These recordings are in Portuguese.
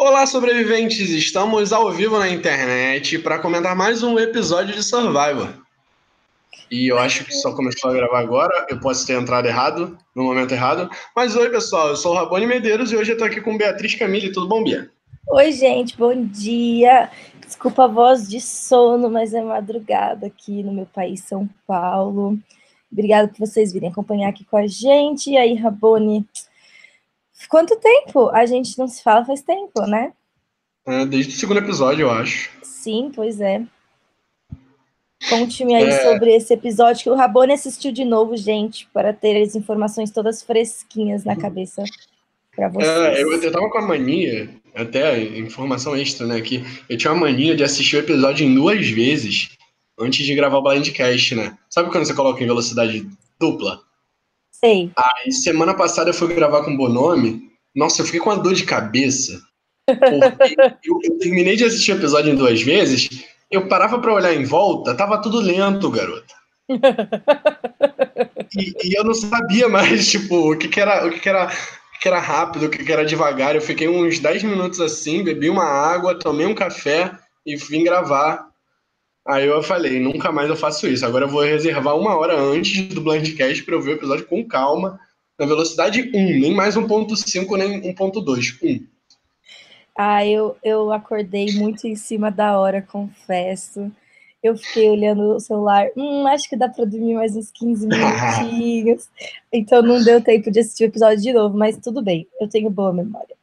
Olá, sobreviventes! Estamos ao vivo na internet para comentar mais um episódio de Survivor. E eu acho que só começou a gravar agora, eu posso ter entrado errado, no momento errado. Mas oi, pessoal, eu sou o Rabone Medeiros e hoje eu tô aqui com Beatriz Camille. Tudo bom, Bia? Oi, gente, bom dia. Desculpa a voz de sono, mas é madrugada aqui no meu país, São Paulo. Obrigada por vocês virem acompanhar aqui com a gente. E aí, Rabone, quanto tempo? A gente não se fala faz tempo, né? É, desde o segundo episódio, eu acho. Sim, pois é. Conte-me aí é... sobre esse episódio que o Rabone assistiu de novo, gente, para ter as informações todas fresquinhas na cabeça para vocês. É, eu, eu tava com a mania, até informação extra, né, que eu tinha uma mania de assistir o episódio em duas vezes antes de gravar o Blindcast, né? Sabe quando você coloca em velocidade dupla? Sei. Aí, semana passada eu fui gravar com o Bonome. Nossa, eu fiquei com uma dor de cabeça. Porque eu, eu, terminei de assistir o episódio em duas vezes, eu parava para olhar em volta, tava tudo lento, garota. e, e, eu não sabia mais, tipo, o que, que era, o que, que era, o que, era rápido, o que, que era devagar. Eu fiquei uns 10 minutos assim, bebi uma água, tomei um café e vim gravar. Aí eu falei, nunca mais eu faço isso. Agora eu vou reservar uma hora antes do Blindcast para eu ver o episódio com calma, na velocidade 1, nem mais 1.5, nem 1.2, 1. Ah, eu, eu acordei muito em cima da hora, confesso. Eu fiquei olhando o celular, hum, acho que dá para dormir mais uns 15 minutinhos. então não deu tempo de assistir o episódio de novo, mas tudo bem, eu tenho boa memória.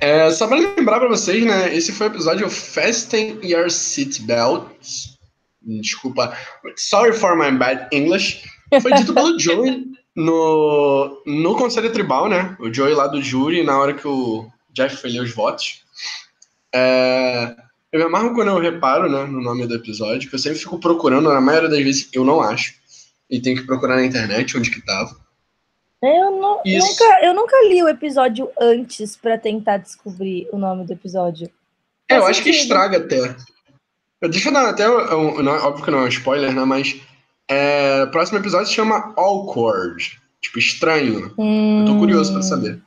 É, só para lembrar para vocês, né? Esse foi o episódio Fasten Your Seatbelts. Desculpa. Sorry for my bad English. Foi dito pelo Joey no, no Conselho Tribal, né? O Joey lá do júri, na hora que o Jeff fez os votos. É, eu me amarro quando eu reparo né, no nome do episódio, que eu sempre fico procurando, na maioria das vezes eu não acho. E tem que procurar na internet onde que tava. Eu, não, nunca, eu nunca li o episódio antes para tentar descobrir o nome do episódio. É, eu acho que estraga até. Deixa eu dar até. não, óbvio que não é um spoiler, né? Mas. É, o próximo episódio se chama Awkward. Tipo, estranho. Hum, eu tô curioso pra saber.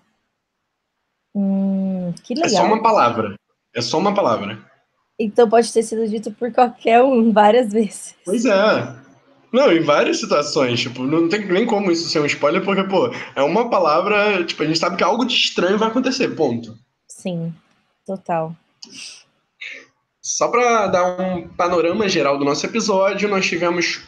Hum, que legal. É só uma palavra. É só uma palavra. Então pode ter sido dito por qualquer um várias vezes. Pois é. Não, em várias situações, tipo, não tem nem como isso ser um spoiler, porque, pô, é uma palavra, tipo, a gente sabe que algo de estranho vai acontecer, ponto. Sim, total. Só para dar um panorama geral do nosso episódio, nós tivemos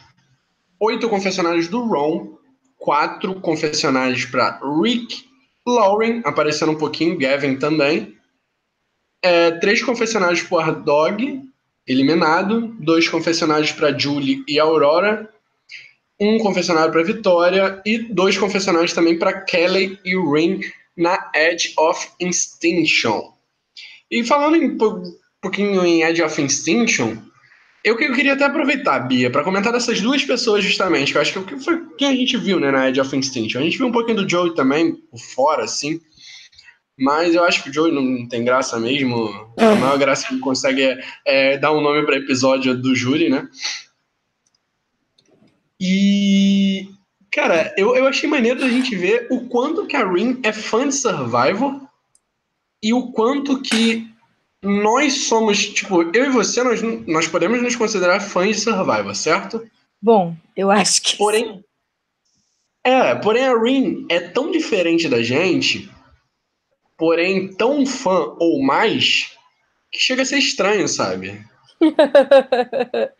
oito confessionários do Ron, quatro confessionários para Rick, Lauren, aparecendo um pouquinho, Gavin também, é, três confessionários para Dog, eliminado, dois confessionários para Julie e Aurora, um confessionário para Vitória e dois confessionários também para Kelly e Ring na Edge of Extinction. E falando um pouquinho em Edge of Extinction, eu, eu queria até aproveitar, Bia, para comentar dessas duas pessoas justamente, que eu acho que foi quem a gente viu né, na Edge of Extinction. A gente viu um pouquinho do Joey também, por fora, assim, mas eu acho que o Joey não tem graça mesmo. A maior graça que consegue é, é dar um nome para episódio do júri, né? E, cara, eu, eu achei maneiro da gente ver o quanto que a Rin é fã de Survivor e o quanto que nós somos, tipo, eu e você, nós, nós podemos nos considerar fãs de Survivor, certo? Bom, eu acho que. Porém. É, porém a Rin é tão diferente da gente porém tão fã ou mais que chega a ser estranho, sabe?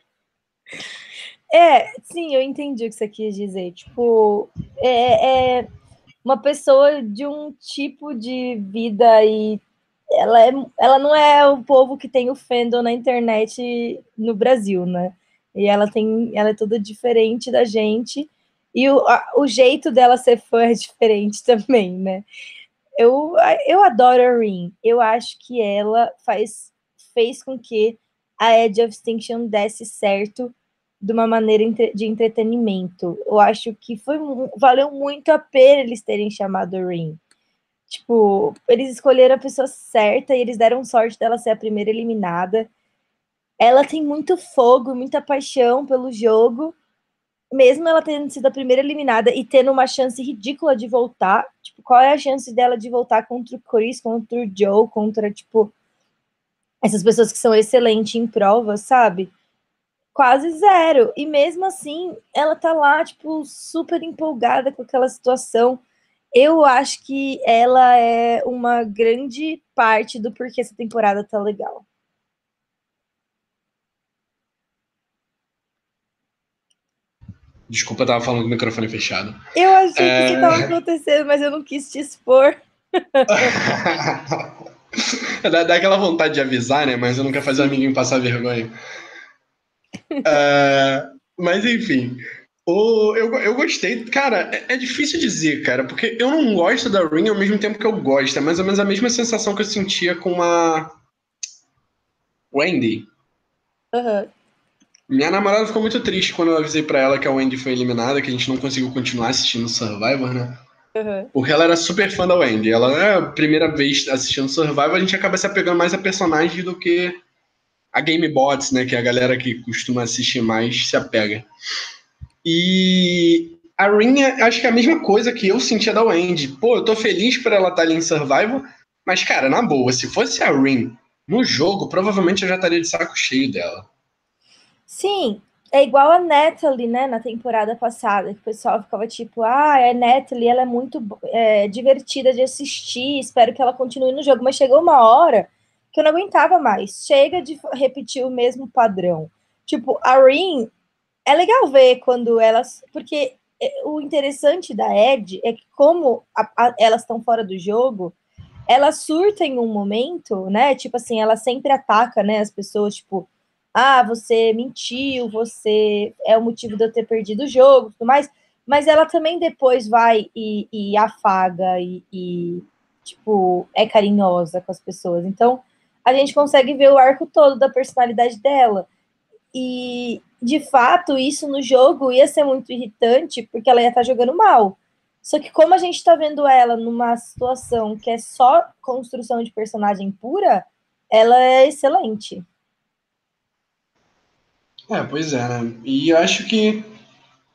é, sim, eu entendi o que você quis dizer. Tipo, é, é uma pessoa de um tipo de vida e ela, é, ela não é o povo que tem o fandom na internet no Brasil, né? E ela tem, ela é toda diferente da gente e o, a, o jeito dela ser fã é diferente também, né? eu, eu adoro a Rin. Eu acho que ela faz, fez com que a Edge of Extinction desse certo de uma maneira de entretenimento. Eu acho que foi valeu muito a pena eles terem chamado Rin. Tipo, eles escolheram a pessoa certa e eles deram sorte dela ser a primeira eliminada. Ela tem muito fogo, muita paixão pelo jogo. mesmo ela tendo sido a primeira eliminada e tendo uma chance ridícula de voltar, tipo, qual é a chance dela de voltar contra o Chris, contra o Joe, contra, tipo, essas pessoas que são excelentes em provas, sabe? Quase zero. E mesmo assim, ela tá lá, tipo, super empolgada com aquela situação. Eu acho que ela é uma grande parte do porquê essa temporada tá legal. Desculpa, eu tava falando com o microfone fechado. Eu achei é... que isso tava acontecendo, mas eu não quis te expor. dá, dá, aquela vontade de avisar, né? Mas eu não quero fazer o amiguinho passar vergonha. É, mas enfim. O, eu, eu gostei. Cara, é, é, difícil dizer, cara, porque eu não gosto da Ring ao mesmo tempo que eu gosto. É mais ou menos a mesma sensação que eu sentia com a Wendy. Uhum. Minha namorada ficou muito triste quando eu avisei para ela que a Wendy foi eliminada, que a gente não conseguiu continuar assistindo Survivor, né? Uhum. Porque ela era super fã da Wendy. Ela é a primeira vez assistindo Survivor, a gente acaba se apegando mais a personagens do que a Game Bots, né? Que é a galera que costuma assistir mais se apega. E a Rin, acho que é a mesma coisa que eu sentia da Wendy. Pô, eu tô feliz por ela estar tá ali em Survivor, mas, cara, na boa, se fosse a Rin no jogo, provavelmente eu já estaria de saco cheio dela. Sim, é igual a Natalie, né, na temporada passada, que o pessoal ficava tipo, ah, a Natalie, ela é muito é, divertida de assistir, espero que ela continue no jogo, mas chegou uma hora eu não aguentava mais, chega de repetir o mesmo padrão. Tipo, a Rin, é legal ver quando elas, porque é, o interessante da Ed é que como a, a, elas estão fora do jogo, ela surta em um momento, né, tipo assim, ela sempre ataca, né, as pessoas, tipo, ah, você mentiu, você é o motivo de eu ter perdido o jogo, tudo mais, mas ela também depois vai e, e afaga e, e, tipo, é carinhosa com as pessoas. Então, a gente consegue ver o arco todo da personalidade dela. E, de fato, isso no jogo ia ser muito irritante, porque ela ia estar jogando mal. Só que como a gente está vendo ela numa situação que é só construção de personagem pura, ela é excelente. É, pois é, né? E eu acho que.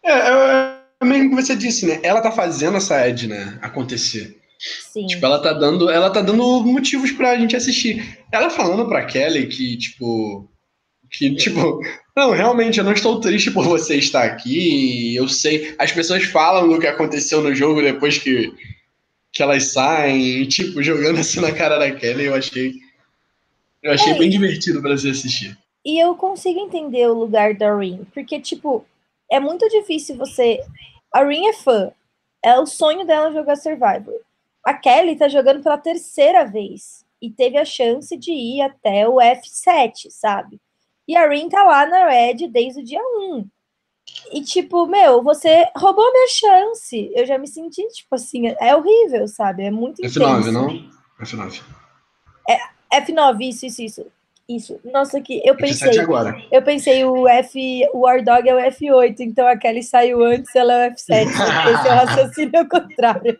É, é, é mesmo que você disse, né? Ela tá fazendo essa ad, né, acontecer. Sim. Tipo, ela tá dando, ela tá dando motivos pra gente assistir. Ela falando pra Kelly que, tipo, que, tipo, não, realmente, eu não estou triste por você estar aqui. Eu sei. As pessoas falam do que aconteceu no jogo depois que, que elas saem, tipo, jogando assim na cara da Kelly. Eu achei. Eu achei é. bem divertido pra você assistir. E eu consigo entender o lugar da Rin, porque, tipo, é muito difícil você. A Rin é fã, é o sonho dela jogar Survivor. A Kelly tá jogando pela terceira vez e teve a chance de ir até o F7, sabe? E a Rin tá lá na Red desde o dia 1. E, tipo, meu, você roubou minha chance. Eu já me senti, tipo assim, é horrível, sabe? É muito F9, intenso. não? F9. É, F9, isso, isso, isso. Isso. Nossa, que eu pensei. Agora. Eu pensei o F, o War Dog é o F8, então a Kelly saiu antes, ela é o F7. Esse é o raciocínio ao contrário.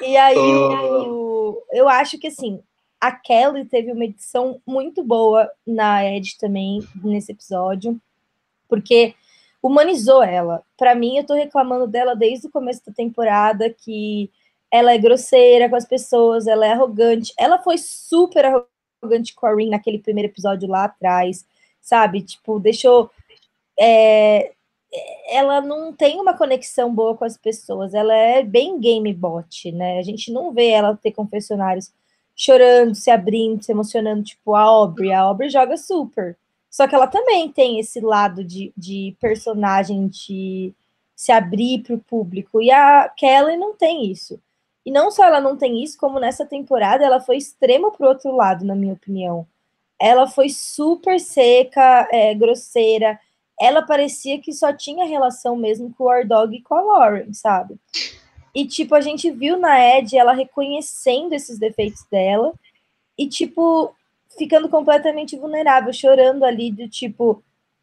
e aí, oh. o, eu acho que assim, a Kelly teve uma edição muito boa na Ed também, nesse episódio, porque humanizou ela. Para mim, eu tô reclamando dela desde o começo da temporada, que ela é grosseira com as pessoas, ela é arrogante. Ela foi super arrogante arrogante com a Rin naquele primeiro episódio lá atrás, sabe? Tipo, deixou. É, ela não tem uma conexão boa com as pessoas, ela é bem game bot, né? A gente não vê ela ter confessionários chorando, se abrindo, se emocionando, tipo a Aubrey. A Aubrey joga super. Só que ela também tem esse lado de, de personagem de se abrir para o público. E a Kelly não tem isso. E não só ela não tem isso, como nessa temporada ela foi extrema pro outro lado, na minha opinião. Ela foi super seca, é, grosseira. Ela parecia que só tinha relação mesmo com o Wardog e com a Lauren, sabe? E, tipo, a gente viu na Ed ela reconhecendo esses defeitos dela e, tipo, ficando completamente vulnerável, chorando ali, do tipo,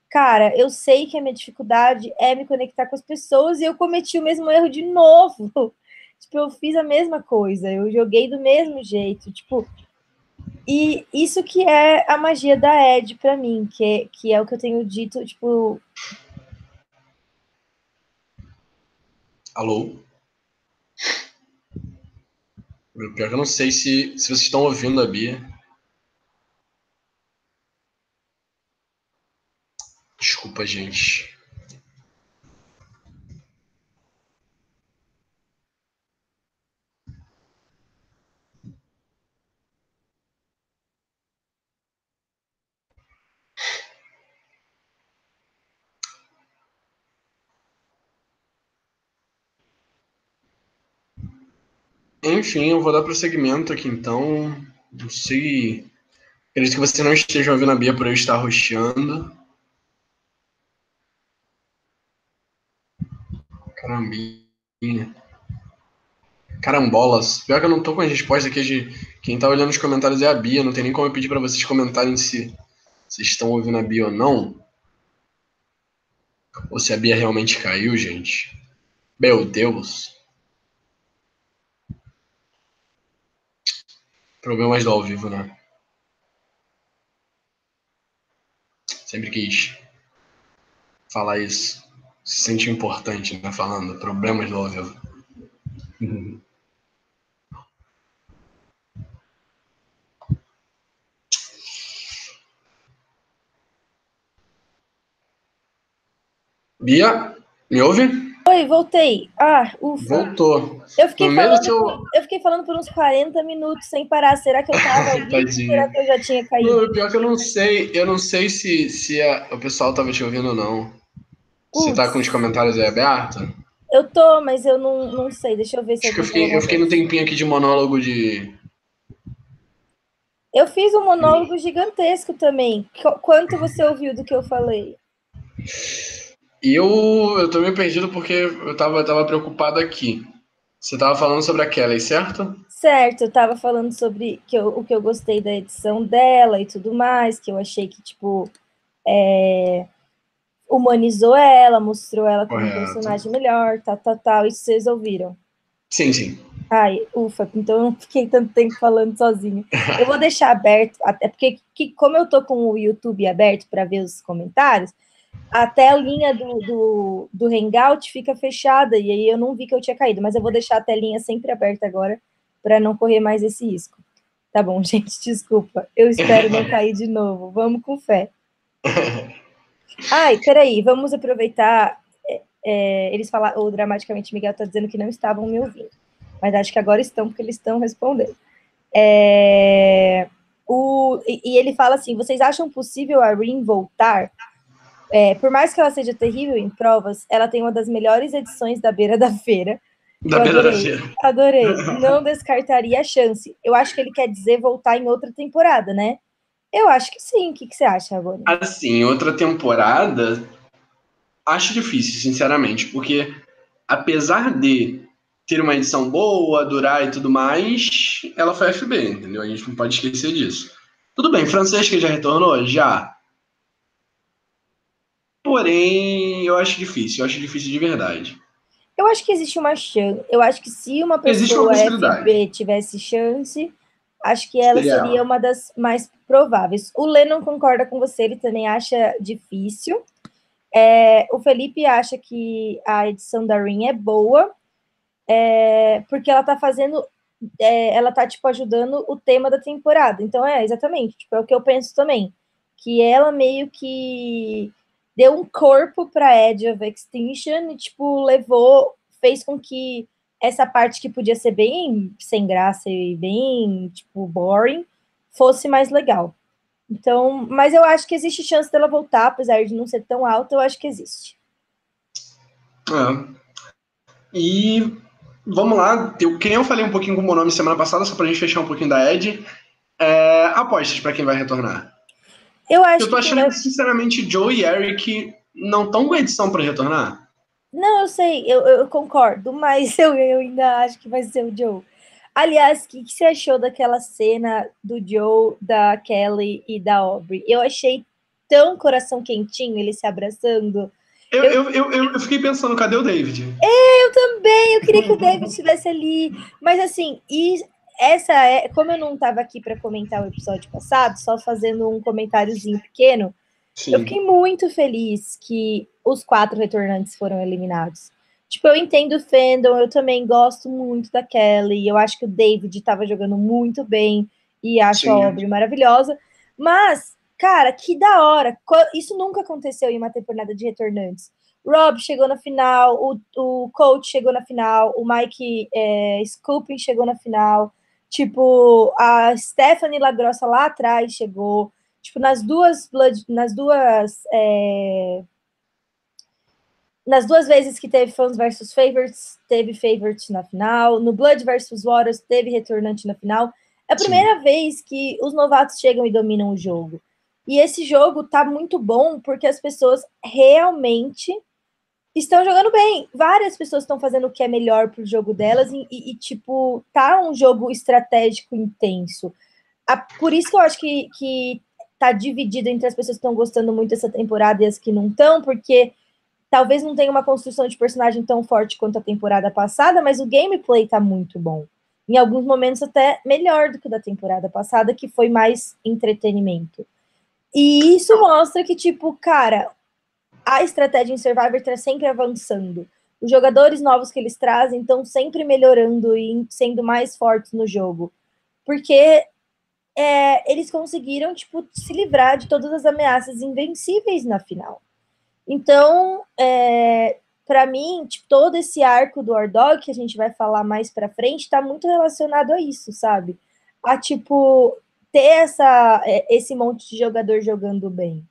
cara, eu sei que a minha dificuldade é me conectar com as pessoas e eu cometi o mesmo erro de novo tipo, eu fiz a mesma coisa, eu joguei do mesmo jeito, tipo, e isso que é a magia da Ed para mim, que é, que é o que eu tenho dito, tipo. Alô? Pior que eu não sei se, se vocês estão ouvindo a Bia. Desculpa, gente. Enfim, eu vou dar prosseguimento aqui então. Não sei. Acredito que você não esteja ouvindo a Bia por eu estar roxeando. Carambinha. Carambolas. Pior que eu não tô com a resposta aqui de quem tá olhando os comentários é a Bia. Não tem nem como eu pedir para vocês comentarem se vocês estão ouvindo a Bia ou não. Ou se a Bia realmente caiu, gente. Meu Deus. Problemas do ao vivo, né? Sempre quis falar isso. Se sente importante, né? Falando problemas do ao vivo. Bia, me ouve? Oi, voltei. Ah, ufa. Voltou. Eu fiquei, falando, seu... eu fiquei falando por uns 40 minutos sem parar. Será que eu tava ouvindo? Será que eu já tinha caído? Não, pior que eu não sei. Eu não sei se, se a, o pessoal tava te ouvindo ou não. Ups. Você tá com os comentários aí abertos? Eu tô, mas eu não, não sei. Deixa eu ver se Acho eu, eu fiquei, eu fiquei no tempinho aqui de monólogo de. Eu fiz um monólogo gigantesco também. Quanto você ouviu do que eu falei? E eu, eu tô meio perdido porque eu tava, tava preocupado aqui. Você tava falando sobre a Kelly, certo? Certo, eu tava falando sobre que eu, o que eu gostei da edição dela e tudo mais, que eu achei que, tipo, é, humanizou ela, mostrou ela como Correto. um personagem melhor, tal, tal, tal. Isso vocês ouviram? Sim, sim. Ai, ufa, então eu não fiquei tanto tempo falando sozinho. Eu vou deixar aberto, até porque, que, como eu tô com o YouTube aberto para ver os comentários, a telinha do, do, do Hangout fica fechada, e aí eu não vi que eu tinha caído, mas eu vou deixar a telinha sempre aberta agora para não correr mais esse risco. Tá bom, gente, desculpa. Eu espero não cair de novo. Vamos com fé. Ai, peraí, vamos aproveitar. É, é, eles falaram, o Dramaticamente Miguel está dizendo que não estavam me ouvindo, mas acho que agora estão, porque eles estão respondendo. É, o, e, e ele fala assim: vocês acham possível a Rin voltar? É, por mais que ela seja terrível em provas, ela tem uma das melhores edições da Beira da Feira. Da Beira da Feira. Adorei. Não descartaria a chance. Eu acho que ele quer dizer voltar em outra temporada, né? Eu acho que sim. O que, que você acha, Agora? Assim, outra temporada, acho difícil, sinceramente, porque apesar de ter uma edição boa, durar e tudo mais, ela foi FB, entendeu? A gente não pode esquecer disso. Tudo bem, Francesca já retornou? Já. Porém, eu acho difícil, eu acho difícil de verdade. Eu acho que existe uma chance. Eu acho que se uma pessoa uma FB tivesse chance, acho que ela seria, seria uma das mais prováveis. O Lennon concorda com você, ele também acha difícil. É, o Felipe acha que a edição da Ring é boa, é, porque ela tá fazendo, é, ela tá, tipo, ajudando o tema da temporada. Então, é, exatamente, tipo, é o que eu penso também, que ela meio que deu um corpo para Edge of Extinction e, tipo, levou, fez com que essa parte que podia ser bem sem graça e bem, tipo, boring, fosse mais legal. Então, mas eu acho que existe chance dela voltar, apesar de não ser tão alta, eu acho que existe. É. E vamos lá, eu, que nem eu falei um pouquinho com o nome semana passada, só pra gente fechar um pouquinho da Ed. É, apostas para quem vai retornar. Eu acho Eu tô achando que, que sinceramente, Joe e Eric não estão com edição para retornar. Não, eu sei, eu, eu, concordo, mas eu, eu ainda acho que vai ser o Joe. Aliás, o que, que, você achou daquela cena do Joe, da Kelly e da Aubrey? Eu achei tão coração quentinho eles se abraçando. Eu, eu, eu, eu, fiquei pensando, cadê o David? É, eu também, eu queria que o David estivesse ali. Mas assim, e essa é, como eu não estava aqui para comentar o episódio passado, só fazendo um comentáriozinho pequeno, Sim. eu fiquei muito feliz que os quatro retornantes foram eliminados. Tipo, eu entendo o fandom, eu também gosto muito da Kelly, eu acho que o David estava jogando muito bem e acho Sim. a obra maravilhosa. Mas, cara, que da hora! Isso nunca aconteceu em uma temporada de retornantes. Rob chegou na final, o, o coach chegou na final, o Mike é, Scooping chegou na final. Tipo, a Stephanie Lagrossa lá atrás chegou. Tipo, nas duas Blood, nas duas. É, nas duas vezes que teve fãs versus favorites, teve favorites na final. No Blood versus Waters, teve retornante na final. É a primeira Sim. vez que os novatos chegam e dominam o jogo. E esse jogo tá muito bom porque as pessoas realmente estão jogando bem. Várias pessoas estão fazendo o que é melhor pro jogo delas e, e, tipo, tá um jogo estratégico intenso. A, por isso que eu acho que, que tá dividido entre as pessoas que estão gostando muito dessa temporada e as que não estão, porque talvez não tenha uma construção de personagem tão forte quanto a temporada passada, mas o gameplay tá muito bom. Em alguns momentos até melhor do que o da temporada passada, que foi mais entretenimento. E isso mostra que, tipo, cara, a estratégia em Survivor está sempre avançando. Os jogadores novos que eles trazem estão sempre melhorando e sendo mais fortes no jogo. Porque é, eles conseguiram, tipo, se livrar de todas as ameaças invencíveis na final. Então, é, para mim, tipo, todo esse arco do Ordog, que a gente vai falar mais para frente, está muito relacionado a isso, sabe? A, tipo, ter essa, é, esse monte de jogador jogando bem.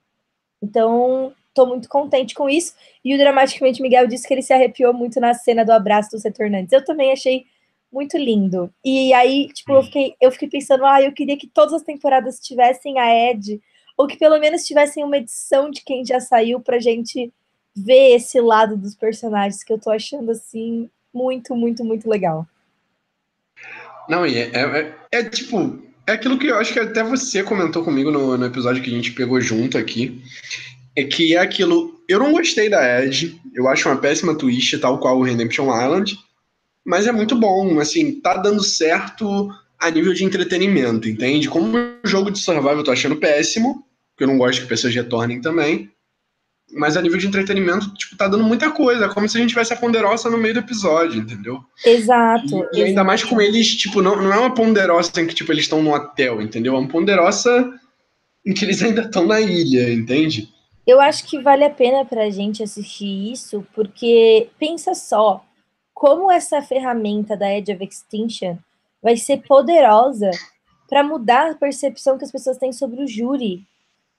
Então, tô muito contente com isso. E o Dramaticamente Miguel disse que ele se arrepiou muito na cena do abraço dos retornantes. Eu também achei muito lindo. E aí, tipo, eu fiquei, eu fiquei pensando, ah, eu queria que todas as temporadas tivessem a Ed, ou que pelo menos tivessem uma edição de quem já saiu pra gente ver esse lado dos personagens, que eu tô achando, assim, muito, muito, muito legal. Não, e é, é, é, é tipo, é aquilo que eu acho que até você comentou comigo no, no episódio que a gente pegou junto aqui, é que é aquilo. Eu não gostei da Edge, eu acho uma péssima twist, tal qual o Redemption Island, mas é muito bom, assim, tá dando certo a nível de entretenimento, entende? Como jogo de survival eu tô achando péssimo, porque eu não gosto que pessoas retornem também, mas a nível de entretenimento, tipo, tá dando muita coisa, como se a gente tivesse a ponderosa no meio do episódio, entendeu? Exato. E, e ainda mais com eles, tipo, não, não é uma ponderosa em que, tipo, eles estão no hotel, entendeu? É uma ponderosa em que eles ainda estão na ilha, entende? Eu acho que vale a pena para a gente assistir isso, porque pensa só, como essa ferramenta da Edge of Extinction vai ser poderosa para mudar a percepção que as pessoas têm sobre o júri.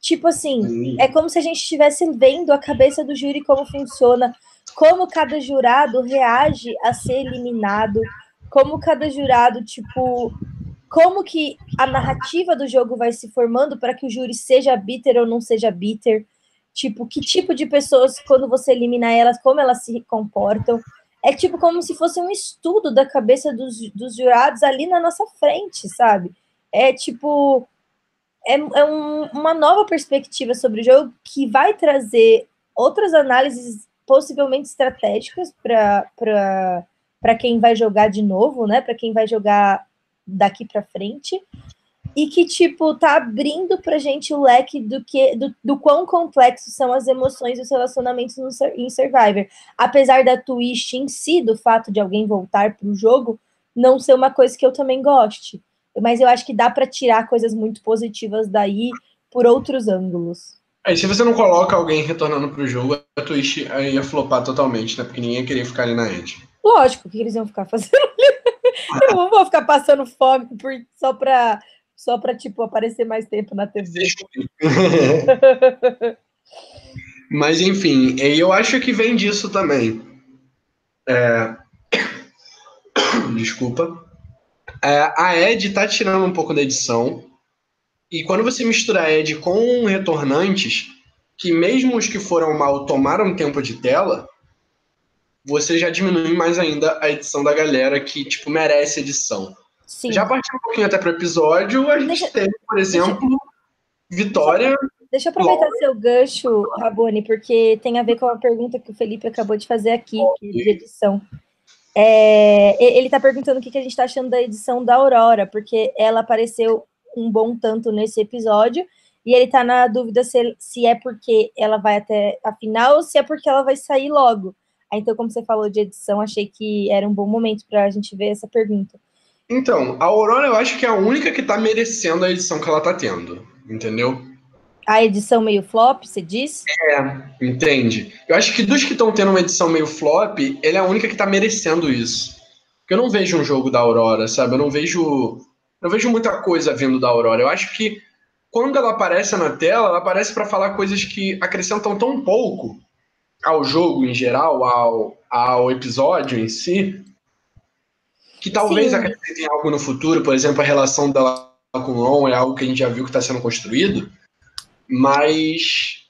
Tipo assim, é como se a gente estivesse vendo a cabeça do júri como funciona, como cada jurado reage a ser eliminado, como cada jurado, tipo, como que a narrativa do jogo vai se formando para que o júri seja bitter ou não seja bitter. Tipo, que tipo de pessoas, quando você elimina elas, como elas se comportam. É tipo como se fosse um estudo da cabeça dos, dos jurados ali na nossa frente, sabe? É tipo. É, é um, uma nova perspectiva sobre o jogo que vai trazer outras análises possivelmente estratégicas para quem vai jogar de novo, né? Para quem vai jogar daqui para frente e que, tipo, tá abrindo pra gente o leque do que do, do quão complexos são as emoções e os relacionamentos no, em Survivor. Apesar da twist em si, do fato de alguém voltar pro jogo, não ser uma coisa que eu também goste. Mas eu acho que dá para tirar coisas muito positivas daí por outros ângulos. Aí, se você não coloca alguém retornando pro jogo, a twist ia flopar totalmente, né? Porque ninguém ia querer ficar ali na Edge. Lógico, o que eles iam ficar fazendo? eu não vou ficar passando fome por, só pra só para tipo aparecer mais tempo na TV. Mas enfim, eu acho que vem disso também. É... Desculpa. É, a Ed tá tirando um pouco da edição. E quando você mistura a Ed com retornantes, que mesmo os que foram mal tomaram tempo de tela, você já diminui mais ainda a edição da galera que, tipo, merece edição. Sim. Já partindo um pouquinho até para o episódio, a gente deixa, teve, por exemplo, deixa, Vitória. Deixa eu aproveitar Laura. seu gancho, Rabone, porque tem a ver com a pergunta que o Felipe acabou de fazer aqui, okay. de edição. É, ele está perguntando o que, que a gente está achando da edição da Aurora, porque ela apareceu um bom tanto nesse episódio, e ele está na dúvida se, se é porque ela vai até a final ou se é porque ela vai sair logo. Então, como você falou de edição, achei que era um bom momento para a gente ver essa pergunta. Então, a Aurora eu acho que é a única que tá merecendo a edição que ela tá tendo, entendeu? A edição meio flop, você diz? É, entende. Eu acho que dos que estão tendo uma edição meio flop, ele é a única que tá merecendo isso. Porque eu não vejo um jogo da Aurora, sabe? Eu não vejo. Eu vejo muita coisa vindo da Aurora. Eu acho que quando ela aparece na tela, ela aparece para falar coisas que acrescentam tão pouco ao jogo em geral, ao, ao episódio em si, que talvez Sim. acrescentem algo no futuro, por exemplo, a relação dela com o Ron é algo que a gente já viu que está sendo construído, mas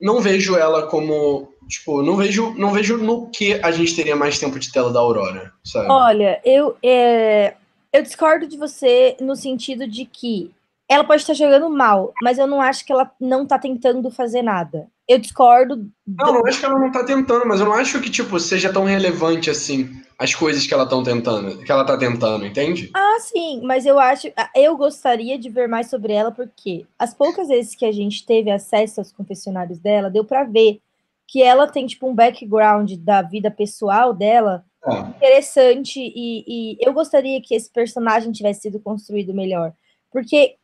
não vejo ela como tipo não vejo não vejo no que a gente teria mais tempo de tela da Aurora sabe olha eu é, eu discordo de você no sentido de que ela pode estar jogando mal mas eu não acho que ela não está tentando fazer nada eu discordo. Do... Não, não acho que ela não tá tentando, mas eu não acho que, tipo, seja tão relevante assim as coisas que ela estão tentando, que ela tá tentando, entende? Ah, sim, mas eu acho. Eu gostaria de ver mais sobre ela, porque as poucas vezes que a gente teve acesso aos confessionários dela, deu para ver que ela tem, tipo, um background da vida pessoal dela é. interessante, e, e eu gostaria que esse personagem tivesse sido construído melhor. Porque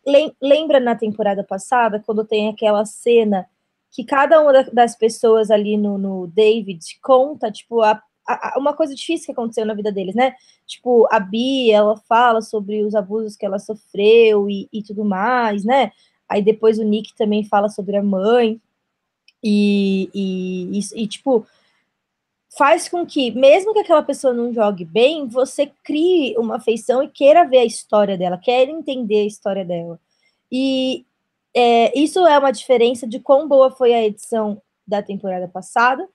lembra na temporada passada, quando tem aquela cena que cada uma das pessoas ali no, no David conta, tipo, a, a, uma coisa difícil que aconteceu na vida deles, né? Tipo, a Bia, ela fala sobre os abusos que ela sofreu e, e tudo mais, né? Aí depois o Nick também fala sobre a mãe. E, e, e, e, tipo, faz com que, mesmo que aquela pessoa não jogue bem, você crie uma afeição e queira ver a história dela, queira entender a história dela. E, é, isso é uma diferença de quão boa foi a edição da temporada passada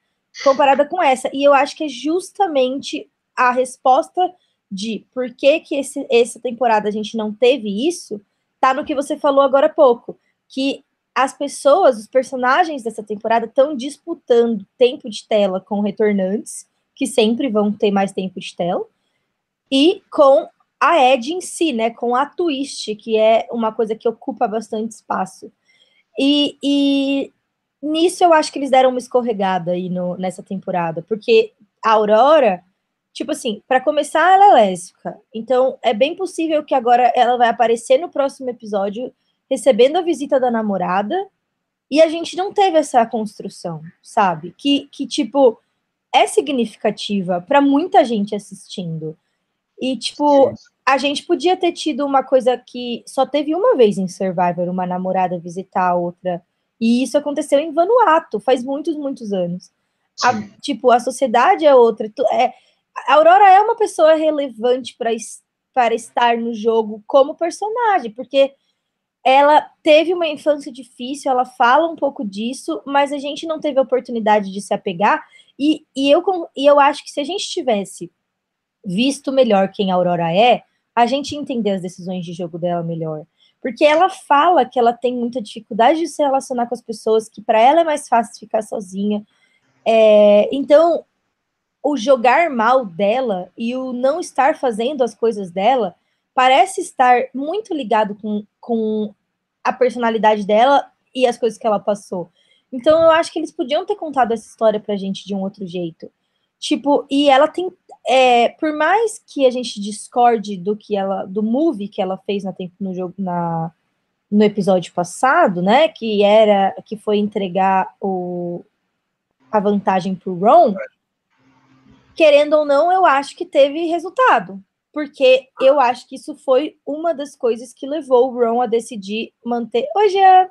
comparada com essa. E eu acho que é justamente a resposta de por que, que esse, essa temporada a gente não teve isso, tá no que você falou agora há pouco. Que as pessoas, os personagens dessa temporada estão disputando tempo de tela com retornantes, que sempre vão ter mais tempo de tela, e com a Ed em si, né? Com a twist, que é uma coisa que ocupa bastante espaço. E, e nisso eu acho que eles deram uma escorregada aí no, nessa temporada, porque a Aurora, tipo assim, para começar, ela é lésbica. Então é bem possível que agora ela vai aparecer no próximo episódio recebendo a visita da namorada. E a gente não teve essa construção, sabe? Que, que tipo, é significativa para muita gente assistindo. E, tipo, a gente podia ter tido uma coisa que só teve uma vez em Survivor, uma namorada visitar a outra. E isso aconteceu em Vanuatu, faz muitos, muitos anos. A, tipo, a sociedade é outra. É, a Aurora é uma pessoa relevante para estar no jogo como personagem, porque ela teve uma infância difícil, ela fala um pouco disso, mas a gente não teve a oportunidade de se apegar. E, e, eu, e eu acho que se a gente tivesse visto melhor quem a Aurora é, a gente entender as decisões de jogo dela melhor. Porque ela fala que ela tem muita dificuldade de se relacionar com as pessoas, que para ela é mais fácil ficar sozinha. É, então, o jogar mal dela e o não estar fazendo as coisas dela parece estar muito ligado com, com a personalidade dela e as coisas que ela passou. Então, eu acho que eles podiam ter contado essa história pra gente de um outro jeito. Tipo, e ela tem. É, por mais que a gente discorde do que ela. do movie que ela fez na, no jogo, na, no episódio passado, né? Que era. que foi entregar o, a vantagem pro Ron. Querendo ou não, eu acho que teve resultado. Porque eu acho que isso foi uma das coisas que levou o Ron a decidir manter. Hoje é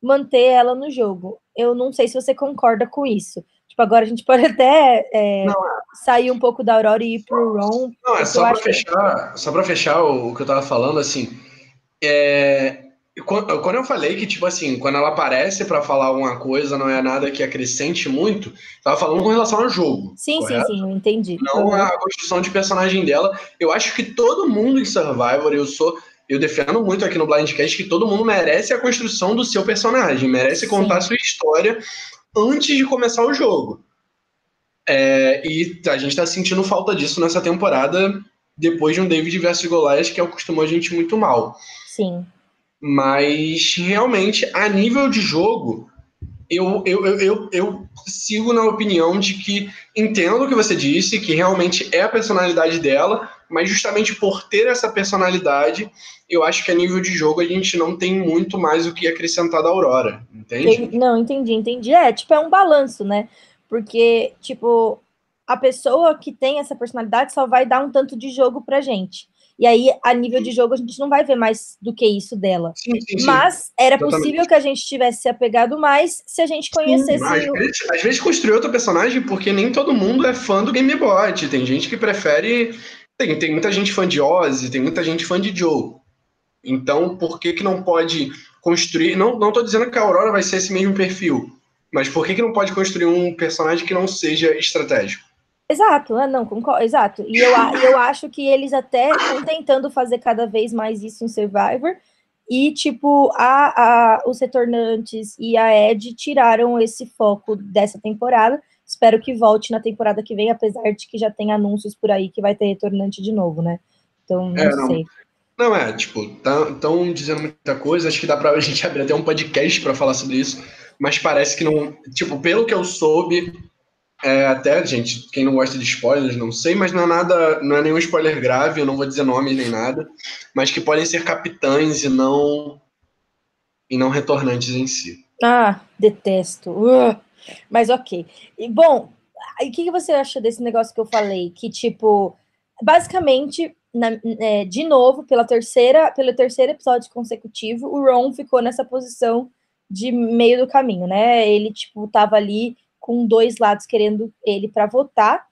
manter ela no jogo. Eu não sei se você concorda com isso. Tipo, agora a gente pode até é, não, é. sair um pouco da Aurora e ir pro Ron. Não, é só para fechar, só para fechar o, que eu tava falando, assim, é, quando, eu falei que, tipo assim, quando ela aparece para falar alguma coisa, não é nada que acrescente muito, tava falando com relação ao jogo. Sim, correto? sim, sim, eu entendi. Não uhum. a construção de personagem dela. Eu acho que todo mundo em Survivor, eu sou eu defendo muito aqui no Blindcast que todo mundo merece a construção do seu personagem, merece contar Sim. sua história antes de começar o jogo. É, e a gente está sentindo falta disso nessa temporada, depois de um David versus Goliath que acostumou a gente muito mal. Sim. Mas realmente, a nível de jogo, eu, eu, eu, eu, eu sigo na opinião de que entendo o que você disse, que realmente é a personalidade dela, mas justamente por ter essa personalidade, eu acho que a nível de jogo a gente não tem muito mais o que acrescentar da Aurora, entende? Não, entendi, entendi. É, tipo, é um balanço, né? Porque, tipo, a pessoa que tem essa personalidade só vai dar um tanto de jogo pra gente. E aí, a nível de jogo, a gente não vai ver mais do que isso dela. Sim, sim, sim. Mas era possível que a gente tivesse se apegado mais se a gente conhecesse. Às vezes, às vezes construir outro personagem, porque nem todo mundo é fã do Gamebot. Tem gente que prefere. Tem, tem muita gente fã de Ozzy, tem muita gente fã de Joe. Então, por que, que não pode construir. Não, não dizendo que a Aurora vai ser esse mesmo perfil. Mas por que, que não pode construir um personagem que não seja estratégico? Exato, ah, não, concordo, exato. E eu, eu acho que eles até estão tentando fazer cada vez mais isso em Survivor. E, tipo, a, a, os retornantes e a Ed tiraram esse foco dessa temporada. Espero que volte na temporada que vem, apesar de que já tem anúncios por aí que vai ter retornante de novo, né? Então, não, é, não. sei. Não, é, tipo, estão tá, dizendo muita coisa, acho que dá pra gente abrir até um podcast para falar sobre isso, mas parece que não. Tipo, pelo que eu soube, é, até, gente, quem não gosta de spoilers, não sei, mas não é nada, não é nenhum spoiler grave, eu não vou dizer nomes nem nada, mas que podem ser capitães e não e não retornantes em si. Ah, detesto. Uh, mas ok. E, bom, o que, que você acha desse negócio que eu falei? Que, tipo, basicamente, na, é, de novo, pela terceira, pelo terceiro episódio consecutivo, o Ron ficou nessa posição de meio do caminho, né? Ele, tipo, tava ali com dois lados querendo ele para votar,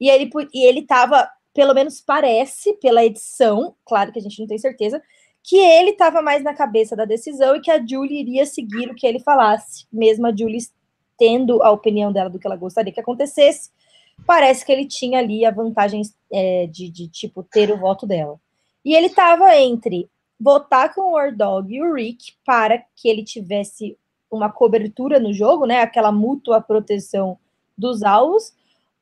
e ele, e ele tava, pelo menos parece, pela edição, claro que a gente não tem certeza, que ele estava mais na cabeça da decisão e que a Julie iria seguir o que ele falasse, mesmo a Julie tendo a opinião dela do que ela gostaria que acontecesse, parece que ele tinha ali a vantagem é, de, de, tipo, ter o voto dela. E ele estava entre votar com o War Dog e o Rick para que ele tivesse uma cobertura no jogo, né? Aquela mútua proteção dos alvos,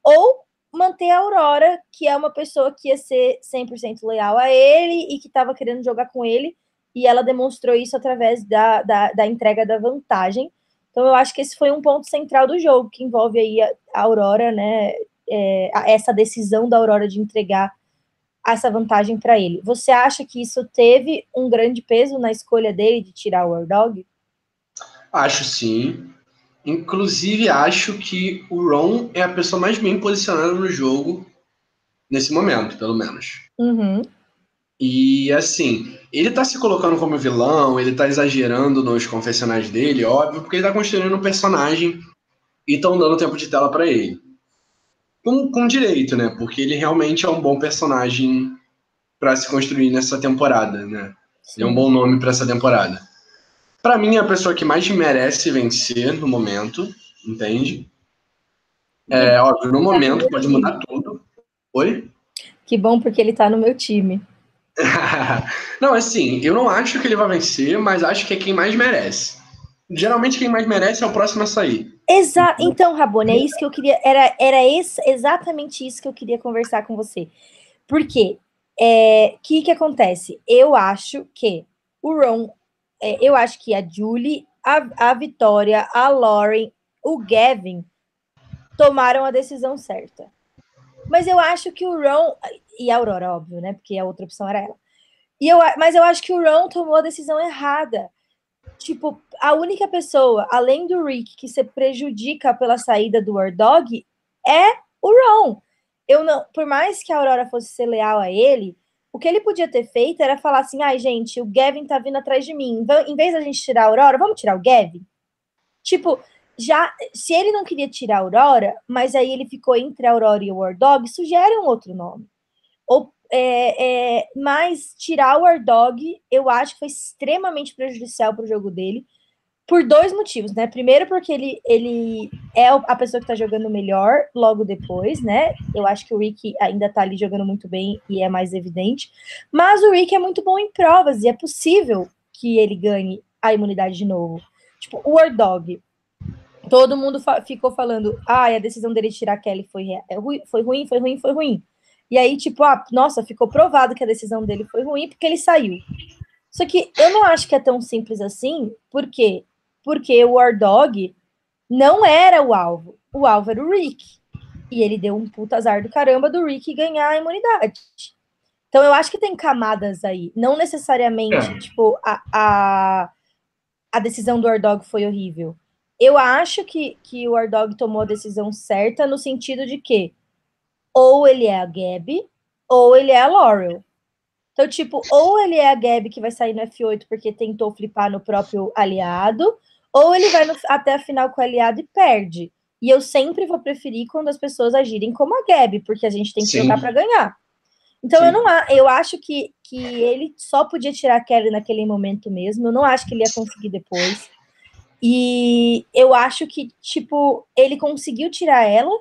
ou manter a Aurora, que é uma pessoa que ia ser 100% leal a ele e que estava querendo jogar com ele, e ela demonstrou isso através da, da, da, entrega da vantagem. Então, eu acho que esse foi um ponto central do jogo, que envolve aí a, a Aurora, né? É, essa decisão da Aurora de entregar essa vantagem para ele. Você acha que isso teve um grande peso na escolha dele de tirar o War Dog? Acho sim. Inclusive, acho que o Ron é a pessoa mais bem posicionada no jogo nesse momento, pelo menos. Uhum. E assim, ele tá se colocando como vilão, ele tá exagerando nos confessionais dele, óbvio, porque ele tá construindo um personagem e estão dando tempo de tela para ele. Com, com direito, né? Porque ele realmente é um bom personagem para se construir nessa temporada, né? Sim. Ele é um bom nome para essa temporada. Para mim, é a pessoa que mais merece vencer no momento, entende? É óbvio, no momento pode mudar tudo. Oi? Que bom, porque ele tá no meu time. não, assim, eu não acho que ele vai vencer, mas acho que é quem mais merece. Geralmente quem mais merece é o próximo a sair. Exato. Então, Rabone, é isso que eu queria. Era, era esse, exatamente isso que eu queria conversar com você. Por quê? O é, que, que acontece? Eu acho que o Ron é, eu acho que a Julie, a, a Vitória, a Lauren, o Gavin tomaram a decisão certa. Mas eu acho que o Ron. E a Aurora, óbvio, né? Porque a outra opção era ela. E eu, mas eu acho que o Ron tomou a decisão errada. Tipo, a única pessoa, além do Rick, que se prejudica pela saída do War Dog é o Ron. Eu não, por mais que a Aurora fosse ser leal a ele, o que ele podia ter feito era falar assim: ai, gente, o Gavin tá vindo atrás de mim. Em vez da gente tirar a Aurora, vamos tirar o Gavin? Tipo, já, se ele não queria tirar a Aurora, mas aí ele ficou entre a Aurora e o War Dog, sugere um outro nome. Ou, é, é, mas tirar o War Dog, eu acho que foi extremamente prejudicial para o jogo dele, por dois motivos, né? Primeiro, porque ele, ele é a pessoa que tá jogando melhor logo depois, né? Eu acho que o Rick ainda tá ali jogando muito bem e é mais evidente. Mas o Rick é muito bom em provas e é possível que ele ganhe a imunidade de novo. Tipo, o War Dog. Todo mundo fa ficou falando, ah, a decisão dele de tirar a Kelly foi, é, foi ruim, foi ruim, foi ruim. E aí, tipo, ah, nossa, ficou provado que a decisão dele foi ruim porque ele saiu. Só que eu não acho que é tão simples assim, porque porque o War Dog não era o alvo. O alvo era o Rick. E ele deu um puta azar do caramba do Rick ganhar a imunidade. Então eu acho que tem camadas aí. Não necessariamente, é. tipo, a, a, a decisão do Ordog foi horrível. Eu acho que, que o Ordog tomou a decisão certa no sentido de que ou ele é a Gabi ou ele é a Laurel. Então, tipo, ou ele é a Gabi que vai sair no F8 porque tentou flipar no próprio aliado, ou ele vai no, até a final com o aliado e perde. E eu sempre vou preferir quando as pessoas agirem como a Gabi, porque a gente tem que Sim. jogar para ganhar. Então Sim. eu não eu acho que, que ele só podia tirar a Kelly naquele momento mesmo. Eu não acho que ele ia conseguir depois. E eu acho que, tipo, ele conseguiu tirar ela,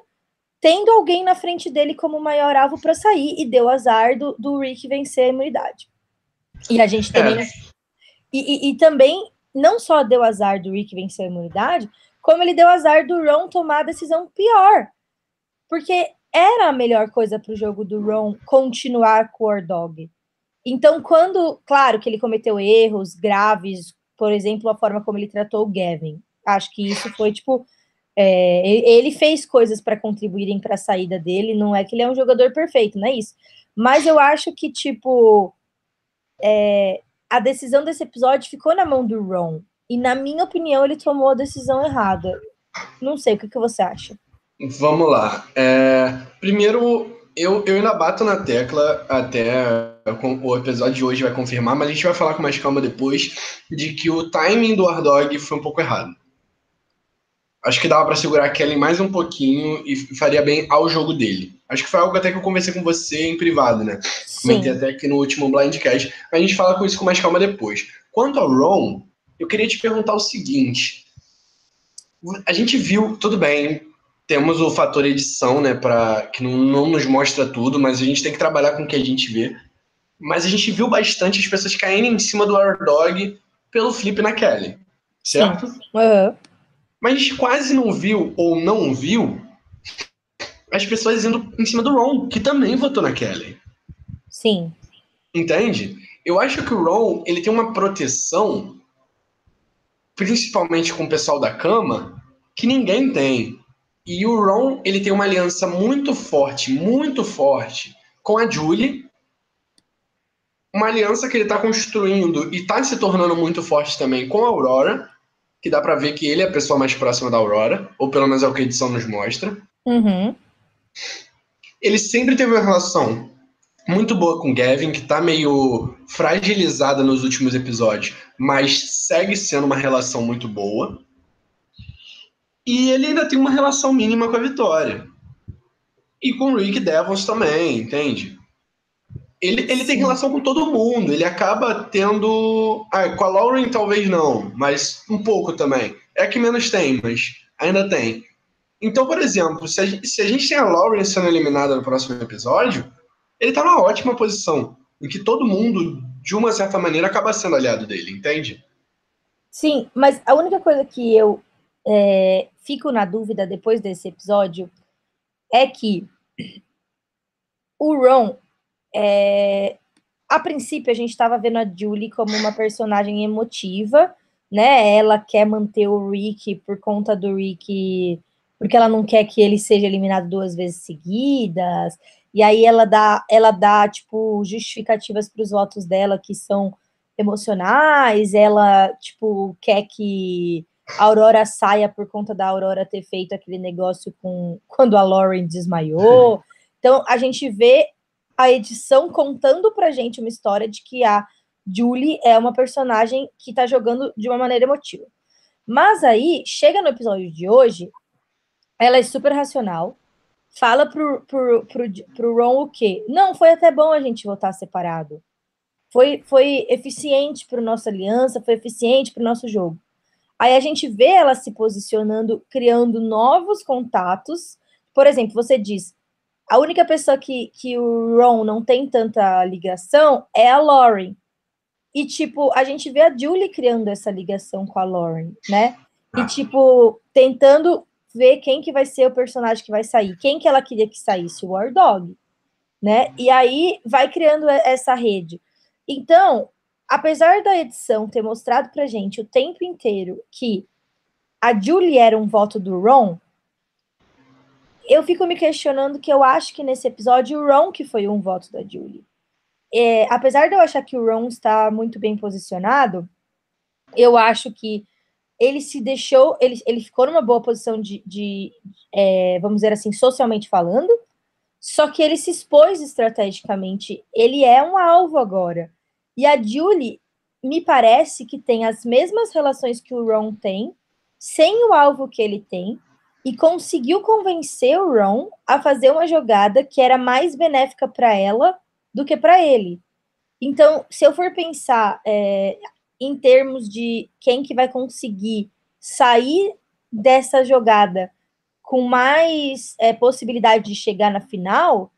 tendo alguém na frente dele como maior alvo para sair, e deu azar do, do Rick vencer a imunidade. E a gente também. É. E, e, e, também, não só deu azar do Rick vencer a imunidade, como ele deu azar do Ron tomar a decisão pior. Porque era a melhor coisa para o jogo do Ron continuar com o Ordog. Então, quando, claro que ele cometeu erros graves, por exemplo, a forma como ele tratou o Gavin. Acho que isso foi tipo. É, ele fez coisas para contribuírem para a saída dele, não é que ele é um jogador perfeito, não é isso. Mas eu acho que, tipo, é, a decisão desse episódio ficou na mão do Ron. E, na minha opinião, ele tomou a decisão errada. Não sei, o que, que você acha? Vamos lá. É, primeiro, eu, eu ainda bato na tecla, até o episódio de hoje vai confirmar, mas a gente vai falar com mais calma depois, de que o timing do Ardog foi um pouco errado. Acho que dava para segurar a Kelly mais um pouquinho e faria bem ao jogo dele. Acho que foi algo até que eu conversei com você em privado, né? Sim. Comentei até aqui no último Blindcast. A gente fala com isso com mais calma depois. Quanto ao Ron, eu queria te perguntar o seguinte. A gente viu, tudo bem, temos o fator edição, né, para que não, não, nos mostra tudo, mas a gente tem que trabalhar com o que a gente vê. Mas a gente viu bastante as pessoas caindo em cima do Dog pelo flip na Kelly, certo? Uhum. Mas a gente quase não viu ou não viu as pessoas indo em cima do Ron, que também votou na Kelly. Sim. Entende? Eu acho que o Ron ele tem uma proteção principalmente com o pessoal da cama, que ninguém tem. E o Ron, ele tem uma aliança muito forte, muito forte com a Julie. Uma aliança que ele está construindo e está se tornando muito forte também com a Aurora, que dá para ver que ele é a pessoa mais próxima da Aurora, ou pelo menos é o que a edição nos mostra. Uhum. Ele sempre teve uma relação muito boa com Gavin, que tá meio fragilizada nos últimos episódios, mas segue sendo uma relação muito boa. E ele ainda tem uma relação mínima com a Vitória. E com o Rick Devons também, entende? Ele, ele tem relação com todo mundo, ele acaba tendo. Ah, com a Lauren talvez não, mas um pouco também. É que menos tem, mas ainda tem. Então, por exemplo, se a, gente, se a gente tem a Lauren sendo eliminada no próximo episódio, ele tá numa ótima posição, em que todo mundo, de uma certa maneira, acaba sendo aliado dele, entende? Sim, mas a única coisa que eu é, fico na dúvida depois desse episódio é que o Ron, é, a princípio, a gente estava vendo a Julie como uma personagem emotiva, né? Ela quer manter o Rick por conta do Rick, porque ela não quer que ele seja eliminado duas vezes seguidas. E aí ela dá, ela dá tipo justificativas para os votos dela que são emocionais, ela tipo quer que a Aurora saia por conta da Aurora ter feito aquele negócio com quando a Lauren desmaiou. Então a gente vê a edição contando pra gente uma história de que a Julie é uma personagem que tá jogando de uma maneira emotiva. Mas aí, chega no episódio de hoje, ela é super racional, fala pro, pro, pro, pro Ron o quê? Não, foi até bom a gente votar separado. Foi, foi eficiente para nossa aliança, foi eficiente para o nosso jogo. Aí a gente vê ela se posicionando, criando novos contatos. Por exemplo, você diz, a única pessoa que, que o Ron não tem tanta ligação é a Lauren. E, tipo, a gente vê a Julie criando essa ligação com a Lauren, né? E, ah. tipo, tentando ver quem que vai ser o personagem que vai sair, quem que ela queria que saísse, o War Dog, né? E aí vai criando essa rede. Então, apesar da edição ter mostrado pra gente o tempo inteiro que a Julie era um voto do Ron, eu fico me questionando que eu acho que nesse episódio o Ron que foi um voto da Julie. É, apesar de eu achar que o Ron está muito bem posicionado, eu acho que ele se deixou, ele, ele ficou numa boa posição de, de é, vamos dizer assim, socialmente falando, só que ele se expôs estrategicamente. Ele é um alvo agora. E a Julie me parece que tem as mesmas relações que o Ron tem, sem o alvo que ele tem, e conseguiu convencer o Ron a fazer uma jogada que era mais benéfica para ela do que para ele. Então, se eu for pensar é, em termos de quem que vai conseguir sair dessa jogada com mais é, possibilidade de chegar na final,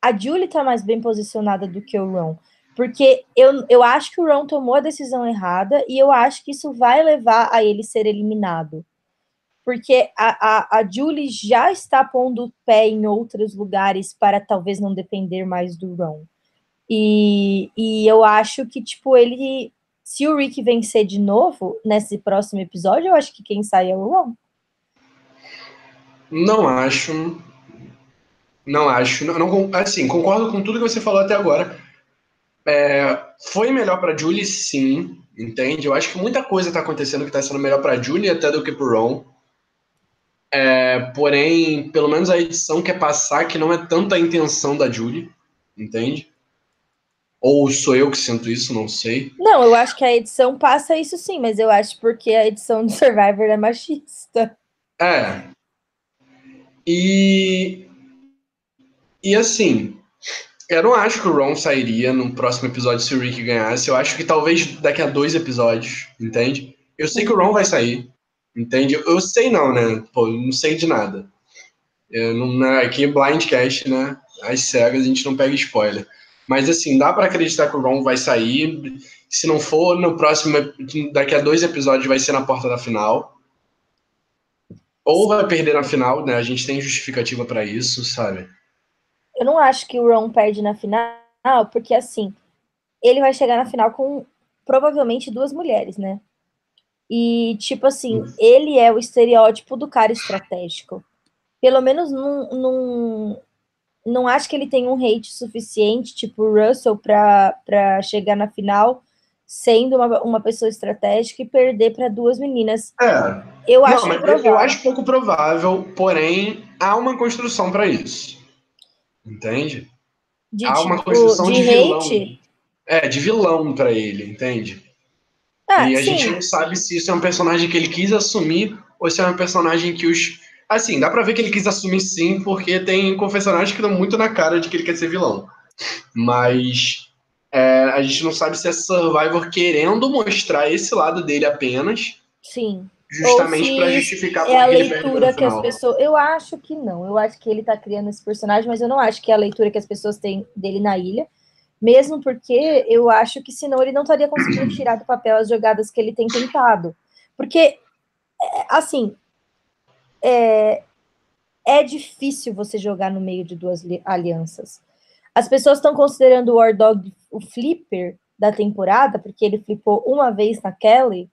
a Julie está mais bem posicionada do que o Ron. Porque eu, eu acho que o Ron tomou a decisão errada e eu acho que isso vai levar a ele ser eliminado. Porque a, a, a Julie já está pondo o pé em outros lugares para talvez não depender mais do Ron. E, e eu acho que, tipo, ele. Se o Rick vencer de novo nesse próximo episódio, eu acho que quem sai é o Ron. Não acho. Não acho. Não, não, assim, concordo com tudo que você falou até agora. É, foi melhor para Julie, sim, entende? Eu acho que muita coisa está acontecendo que está sendo melhor para Julie até do que para Ron. É, porém, pelo menos a edição quer passar que não é tanta a intenção da Julie, entende? Ou sou eu que sinto isso, não sei. Não, eu acho que a edição passa isso sim, mas eu acho porque a edição do Survivor é machista. É. E. E assim, eu não acho que o Ron sairia no próximo episódio se o Rick ganhasse. Eu acho que talvez daqui a dois episódios, entende? Eu sei que o Ron vai sair, entende? Eu sei não, né? Pô, não sei de nada. Eu não, aqui em Blindcast, né? As cegas a gente não pega spoiler. Mas assim, dá para acreditar que o Ron vai sair. Se não for no próximo, daqui a dois episódios vai ser na porta da final. Ou vai perder na final, né? A gente tem justificativa para isso, sabe? Eu não acho que o Ron perde na final, porque assim, ele vai chegar na final com provavelmente duas mulheres, né? E, tipo assim, uhum. ele é o estereótipo do cara estratégico. Pelo menos não, não, não acho que ele tem um hate suficiente, tipo o Russell, para chegar na final sendo uma, uma pessoa estratégica e perder para duas meninas. É. Eu acho não, eu acho pouco provável, porém há uma construção para isso. Entende? De, Há uma tipo, construção de, de vilão. É, de vilão para ele, entende? Ah, e a sim. gente não sabe se isso é um personagem que ele quis assumir ou se é um personagem que os. Assim, dá pra ver que ele quis assumir sim, porque tem confessionários que dão muito na cara de que ele quer ser vilão. Mas é, a gente não sabe se é Survivor querendo mostrar esse lado dele apenas. Sim justamente para justificar é a leitura que as pessoas. Eu acho que não. Eu acho que ele tá criando esse personagem, mas eu não acho que é a leitura que as pessoas têm dele na ilha. Mesmo porque eu acho que senão ele não estaria conseguindo tirar do papel as jogadas que ele tem tentado. Porque, é, assim, é, é difícil você jogar no meio de duas alianças. As pessoas estão considerando o War Dog o flipper da temporada, porque ele flipou uma vez na Kelly,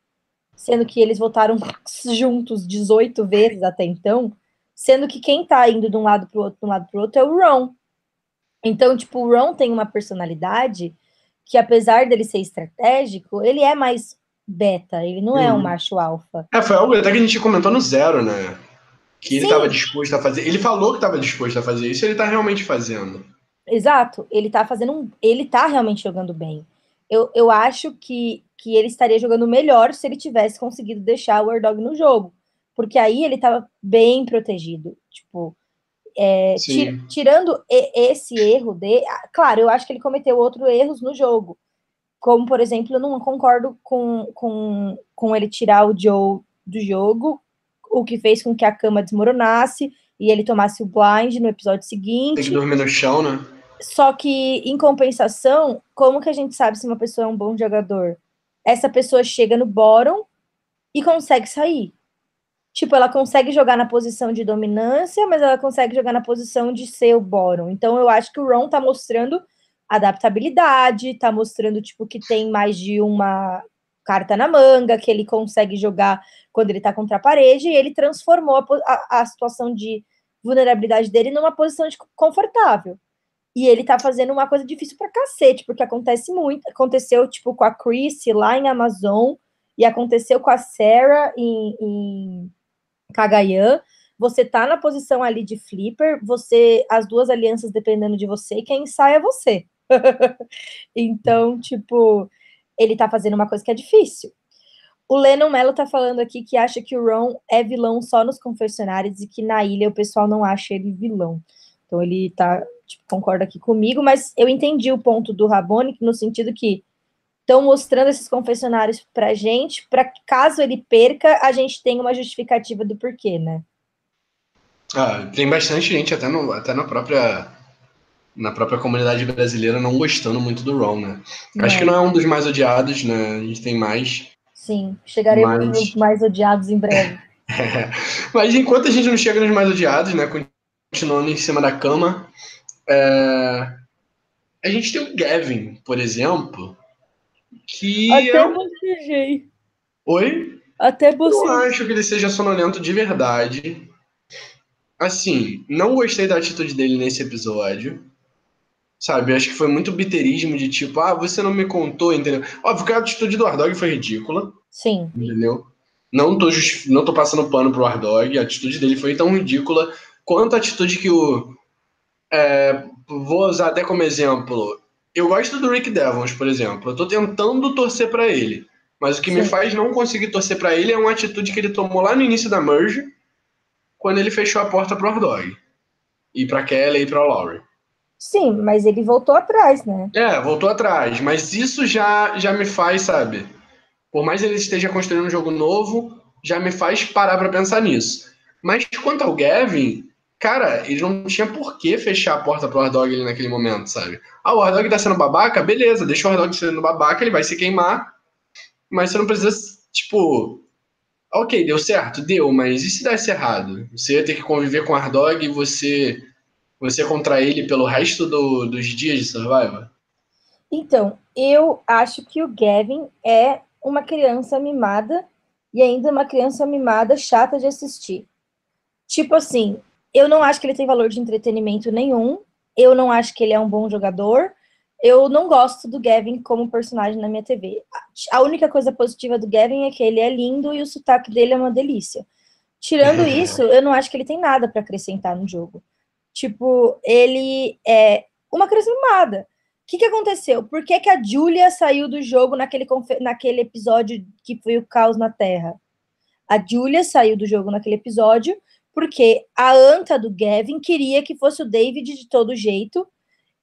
sendo que eles votaram juntos 18 vezes até então, sendo que quem tá indo de um lado pro outro, de um lado pro outro é o Ron. Então, tipo, o Ron tem uma personalidade que, apesar dele ser estratégico, ele é mais beta, ele não é um uhum. macho alfa. É, foi algo até que a gente comentou no zero, né? Que ele estava disposto a fazer. Ele falou que estava disposto a fazer isso, ele está realmente fazendo. Exato, ele tá fazendo um. Ele tá realmente jogando bem. Eu, eu acho que que ele estaria jogando melhor se ele tivesse conseguido deixar o Wardog no jogo. Porque aí ele estava bem protegido. Tipo, é, tirando esse erro de. Ah, claro, eu acho que ele cometeu outros erros no jogo. Como, por exemplo, eu não concordo com, com, com ele tirar o Joe do jogo, o que fez com que a cama desmoronasse e ele tomasse o blind no episódio seguinte. Tem que dormir no chão, né? Só que, em compensação, como que a gente sabe se uma pessoa é um bom jogador? essa pessoa chega no bottom e consegue sair. Tipo, ela consegue jogar na posição de dominância, mas ela consegue jogar na posição de ser o bottom. Então, eu acho que o Ron tá mostrando adaptabilidade, tá mostrando, tipo, que tem mais de uma carta na manga, que ele consegue jogar quando ele tá contra a parede, e ele transformou a, a, a situação de vulnerabilidade dele numa posição de confortável. E ele tá fazendo uma coisa difícil pra cacete, porque acontece muito. Aconteceu, tipo, com a Chris lá em Amazon, e aconteceu com a Sarah em, em Cagayan. Você tá na posição ali de flipper, você, as duas alianças dependendo de você, quem sai é você. então, tipo, ele tá fazendo uma coisa que é difícil. O Lennon Mello tá falando aqui que acha que o Ron é vilão só nos confessionários e que na ilha o pessoal não acha ele vilão. Então ele tá, tipo, concorda aqui comigo, mas eu entendi o ponto do Rabone no sentido que estão mostrando esses confessionários pra gente, para caso ele perca, a gente tenha uma justificativa do porquê, né? Ah, tem bastante gente até, no, até na própria na própria comunidade brasileira não gostando muito do Ron, né? Não. Acho que não é um dos mais odiados, né? A gente tem mais. Sim, chegaremos mas... nos mais odiados em breve. é. Mas enquanto a gente não chega nos mais odiados, né? Continuando em cima da cama, é... a gente tem o Gavin, por exemplo, que. Até é... bocejei. Oi? Até você. Eu acho que ele seja sonolento de verdade. Assim, não gostei da atitude dele nesse episódio. Sabe, acho que foi muito biterismo de tipo, ah, você não me contou, entendeu? Óbvio que a atitude do Ardog foi ridícula. Sim. Entendeu? Não tô, just... não tô passando pano pro Ardog, a atitude dele foi tão ridícula quanto a atitude que o. É, vou usar até como exemplo. Eu gosto do Rick Devons, por exemplo. Eu tô tentando torcer para ele. Mas o que Sim. me faz não conseguir torcer para ele é uma atitude que ele tomou lá no início da merge, quando ele fechou a porta pro Ardog. E pra Kelly e pra Laurie. Sim, mas ele voltou atrás, né? É, voltou atrás. Mas isso já, já me faz, sabe? Por mais ele esteja construindo um jogo novo, já me faz parar para pensar nisso. Mas quanto ao Gavin, cara, ele não tinha por que fechar a porta pro Hardog ali naquele momento, sabe? Ah, o Hardog tá sendo babaca? Beleza, deixa o Hardog sendo babaca, ele vai se queimar. Mas você não precisa, tipo. Ok, deu certo? Deu, mas e se desse errado? Você ia ter que conviver com o Hardog e você você contra ele pelo resto do, dos dias de Survivor? Então, eu acho que o Gavin é uma criança mimada e ainda uma criança mimada chata de assistir. Tipo assim, eu não acho que ele tem valor de entretenimento nenhum, eu não acho que ele é um bom jogador, eu não gosto do Gavin como personagem na minha TV. A única coisa positiva do Gavin é que ele é lindo e o sotaque dele é uma delícia. Tirando isso, eu não acho que ele tem nada para acrescentar no jogo. Tipo, ele é uma criança mimada. O que, que aconteceu? Por que, que a Julia saiu do jogo naquele, naquele episódio que foi o caos na Terra? A Julia saiu do jogo naquele episódio porque a anta do Gavin queria que fosse o David de todo jeito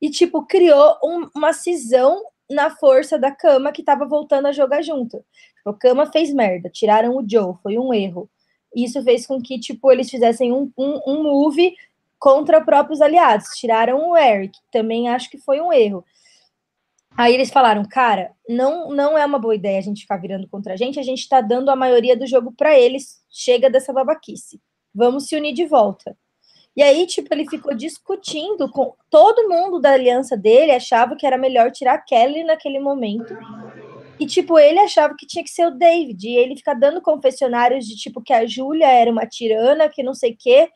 e, tipo, criou um, uma cisão na força da Cama que tava voltando a jogar junto. Tipo, a Cama fez merda, tiraram o Joe, foi um erro. Isso fez com que, tipo, eles fizessem um, um, um move contra próprios aliados. Tiraram o Eric, também acho que foi um erro. Aí eles falaram, cara, não não é uma boa ideia a gente ficar virando contra a gente, a gente tá dando a maioria do jogo para eles, chega dessa babaquice. Vamos se unir de volta. E aí, tipo, ele ficou discutindo com todo mundo da aliança dele, achava que era melhor tirar Kelly naquele momento. E, tipo, ele achava que tinha que ser o David. E ele fica dando confessionários de, tipo, que a Júlia era uma tirana, que não sei o quê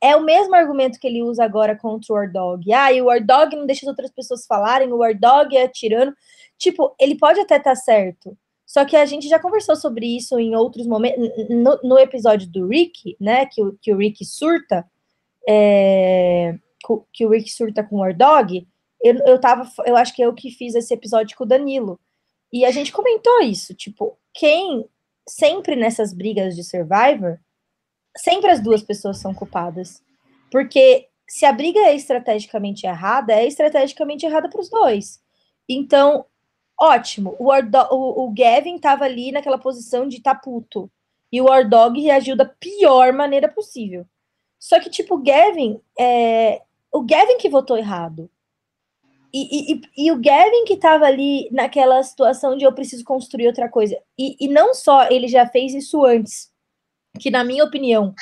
é o mesmo argumento que ele usa agora contra o War Dog. Ah, e o War Dog não deixa as outras pessoas falarem, o War Dog é tirano. Tipo, ele pode até estar tá certo. Só que a gente já conversou sobre isso em outros momentos. No, no episódio do Rick, né? Que, que o Rick surta. É, que o Rick surta com o War Dog. Eu, eu, tava, eu acho que eu que fiz esse episódio com o Danilo. E a gente comentou isso. Tipo, quem sempre nessas brigas de Survivor sempre as duas pessoas são culpadas. Porque se a briga é estrategicamente errada, é estrategicamente errada para os dois. Então, ótimo. O, o, o Gavin estava ali naquela posição de tá puto. E o Wardog reagiu da pior maneira possível. Só que, tipo, o Gavin, é, o Gavin que votou errado. E, e, e, o Gavin que estava ali naquela situação de eu preciso construir outra coisa. E, e não só ele já fez isso antes que, na minha opinião,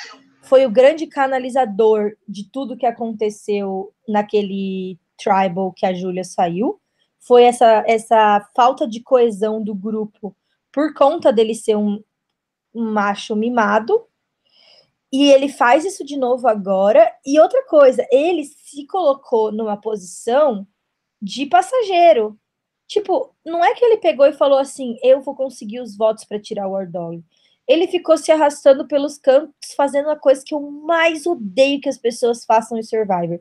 foi o grande canalizador de tudo que aconteceu naquele tribal que a Júlia saiu. Foi essa, essa falta de coesão do grupo por conta dele ser um, um macho mimado. E ele faz isso de novo agora. E outra coisa, ele se colocou numa posição de passageiro. Tipo, não é que ele pegou e falou assim: eu vou conseguir os votos para tirar o War. Ele ficou se arrastando pelos cantos, fazendo a coisa que eu mais odeio que as pessoas façam em Survivor.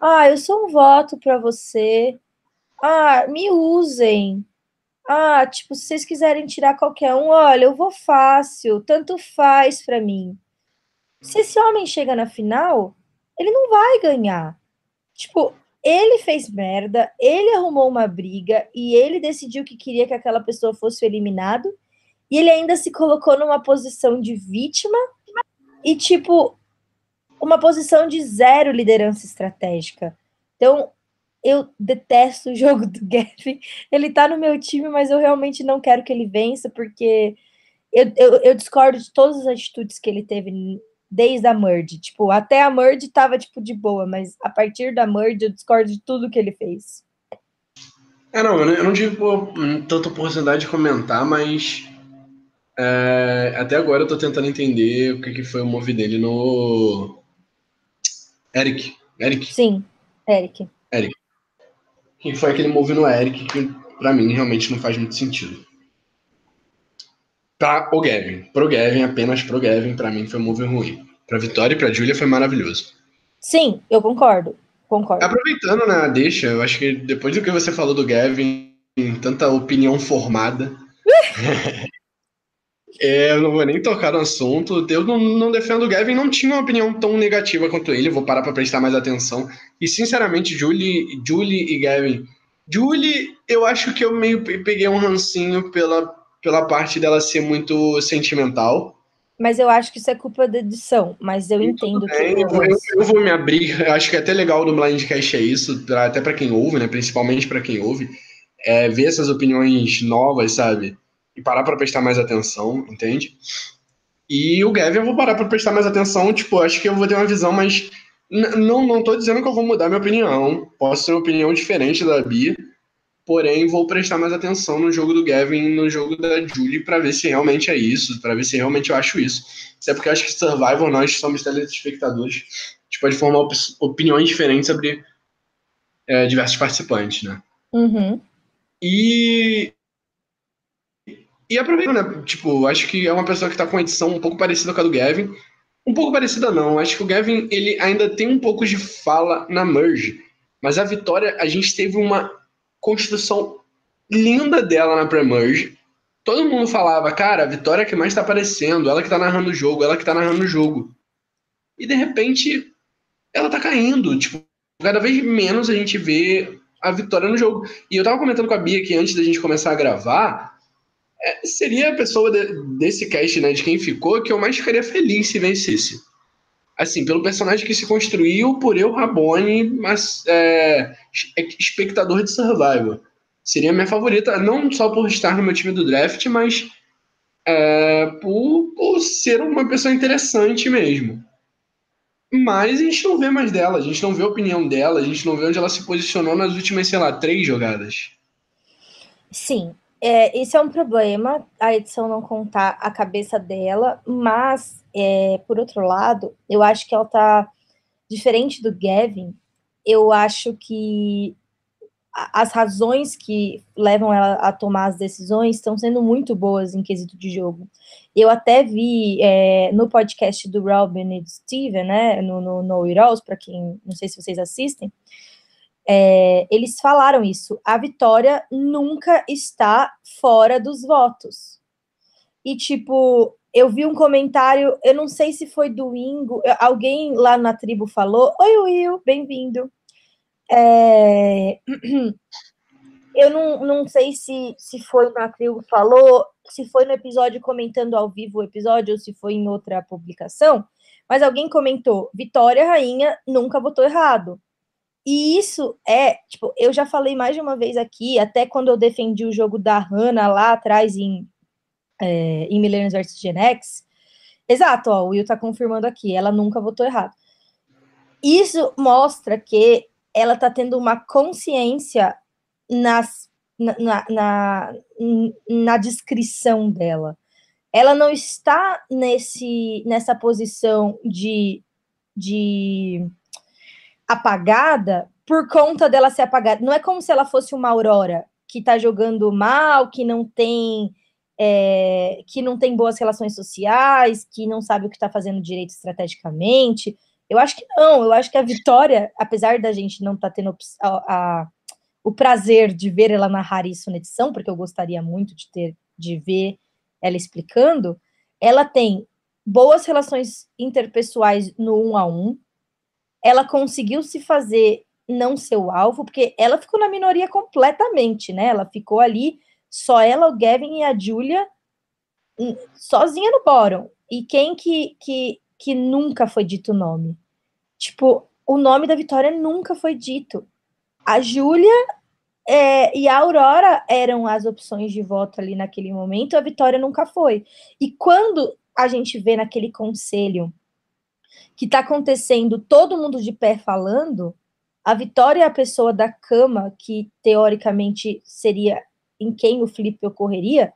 Ah, eu sou um voto para você. Ah, me usem. Ah, tipo, se vocês quiserem tirar qualquer um, olha, eu vou fácil, tanto faz para mim. Se esse homem chega na final, ele não vai ganhar. Tipo, ele fez merda, ele arrumou uma briga e ele decidiu que queria que aquela pessoa fosse eliminado e ele ainda se colocou numa posição de vítima e, tipo, uma posição de zero liderança estratégica. Então, eu detesto o jogo do Gavin. Ele tá no meu time, mas eu realmente não quero que ele vença, porque eu, eu, eu discordo de todas as atitudes que ele teve desde a Merge. Tipo, até a Merge tava, tipo, de boa, mas a partir da Merge eu discordo de tudo que ele fez. É, não, eu não tive tanta oportunidade de comentar, mas é, até agora eu tô tentando entender o que, que foi o move dele no. Eric. Eric? Sim, Eric. Que foi aquele move no Eric que pra mim realmente não faz muito sentido. Pra o Gavin. Pro Gavin, apenas pro Gavin, pra mim foi um move ruim. Pra Vitória e pra Julia foi maravilhoso. Sim, eu concordo. Concordo. Aproveitando, né, deixa, eu acho que depois do que você falou do Gavin, tanta opinião formada. É, eu não vou nem tocar no assunto. Eu não, não, defendo o Gavin, não tinha uma opinião tão negativa quanto ele. Vou parar para prestar mais atenção. E, sinceramente, Julie, Julie e Gavin. Julie, eu acho que eu meio peguei um rancinho pela, pela parte dela ser muito sentimental. Mas eu acho que isso é culpa da edição. Mas eu e entendo que. Eu, eu, eu, vou me abrir. Eu acho que é até legal do Blindcast é isso, até para quem ouve, né? Principalmente para quem ouve. É, ver essas opiniões novas, sabe? E parar para prestar mais atenção, entende? E o Gavin eu vou parar para prestar mais atenção, tipo, acho que eu vou ter uma visão mais não não tô dizendo que eu vou mudar minha opinião, posso ter uma opinião diferente da Bia, porém vou prestar mais atenção no jogo do Gavin, no jogo da Julie para ver se realmente é isso, para ver se realmente eu acho isso. Isso é porque eu acho que Survival nós somos telespectadores, a gente pode formar op opiniões diferentes sobre é, diversos participantes, né? Uhum. E e aproveitando, né? Tipo, acho que é uma pessoa que tá com uma edição um pouco parecida com a do Gavin. Um pouco parecida, não. Acho que o Gavin, ele ainda tem um pouco de fala na merge. Mas a Vitória, a gente teve uma construção linda dela na pré-merge. Todo mundo falava, cara, a Vitória é que mais tá aparecendo, ela que tá narrando o jogo, ela que tá narrando o jogo. E de repente, ela tá caindo. Tipo, cada vez menos a gente vê a Vitória no jogo. E eu tava comentando com a Bia que antes da gente começar a gravar, é, seria a pessoa de, desse cast, né, de quem ficou, que eu mais ficaria feliz se vencesse. Assim, pelo personagem que se construiu por eu, Rabone, mas é, espectador de Survival. Seria minha favorita, não só por estar no meu time do draft, mas é, por, por ser uma pessoa interessante mesmo. Mas a gente não vê mais dela, a gente não vê a opinião dela, a gente não vê onde ela se posicionou nas últimas, sei lá, três jogadas. Sim, é, esse é um problema, a edição não contar a cabeça dela, mas, é, por outro lado, eu acho que ela tá diferente do Gavin. Eu acho que as razões que levam ela a tomar as decisões estão sendo muito boas em quesito de jogo. Eu até vi é, no podcast do Robin e do Steven, né, no, no, no Heroes, para quem não sei se vocês assistem, é, eles falaram isso. A vitória nunca está fora dos votos. E, tipo, eu vi um comentário, eu não sei se foi do Ingo, alguém lá na tribo falou: Oi, Will, bem-vindo. É... Eu não, não sei se, se foi na tribo falou, se foi no episódio comentando ao vivo o episódio ou se foi em outra publicação, mas alguém comentou: Vitória Rainha nunca votou errado. E isso é, tipo, eu já falei mais de uma vez aqui, até quando eu defendi o jogo da Hannah lá atrás em, é, em Millennials vs Gen X. Exato, ó, o Will tá confirmando aqui, ela nunca votou errado. Isso mostra que ela tá tendo uma consciência nas na, na, na descrição dela. Ela não está nesse, nessa posição de, de apagada por conta dela ser apagada. Não é como se ela fosse uma Aurora que tá jogando mal, que não tem é, que não tem boas relações sociais, que não sabe o que está fazendo direito estrategicamente. Eu acho que não, eu acho que a Vitória, apesar da gente não estar tá tendo a, a, o prazer de ver ela narrar isso na edição, porque eu gostaria muito de ter de ver ela explicando, ela tem boas relações interpessoais no um a um, ela conseguiu se fazer não ser o alvo, porque ela ficou na minoria completamente, né? Ela ficou ali, só ela, o Gavin e a Julia, hum, sozinha no bórum. E quem que, que, que nunca foi dito o nome? Tipo, o nome da Vitória nunca foi dito. A Júlia é, e a Aurora eram as opções de voto ali naquele momento, a Vitória nunca foi. E quando a gente vê naquele conselho que está acontecendo todo mundo de pé falando, a Vitória é a pessoa da cama que teoricamente seria em quem o Felipe ocorreria,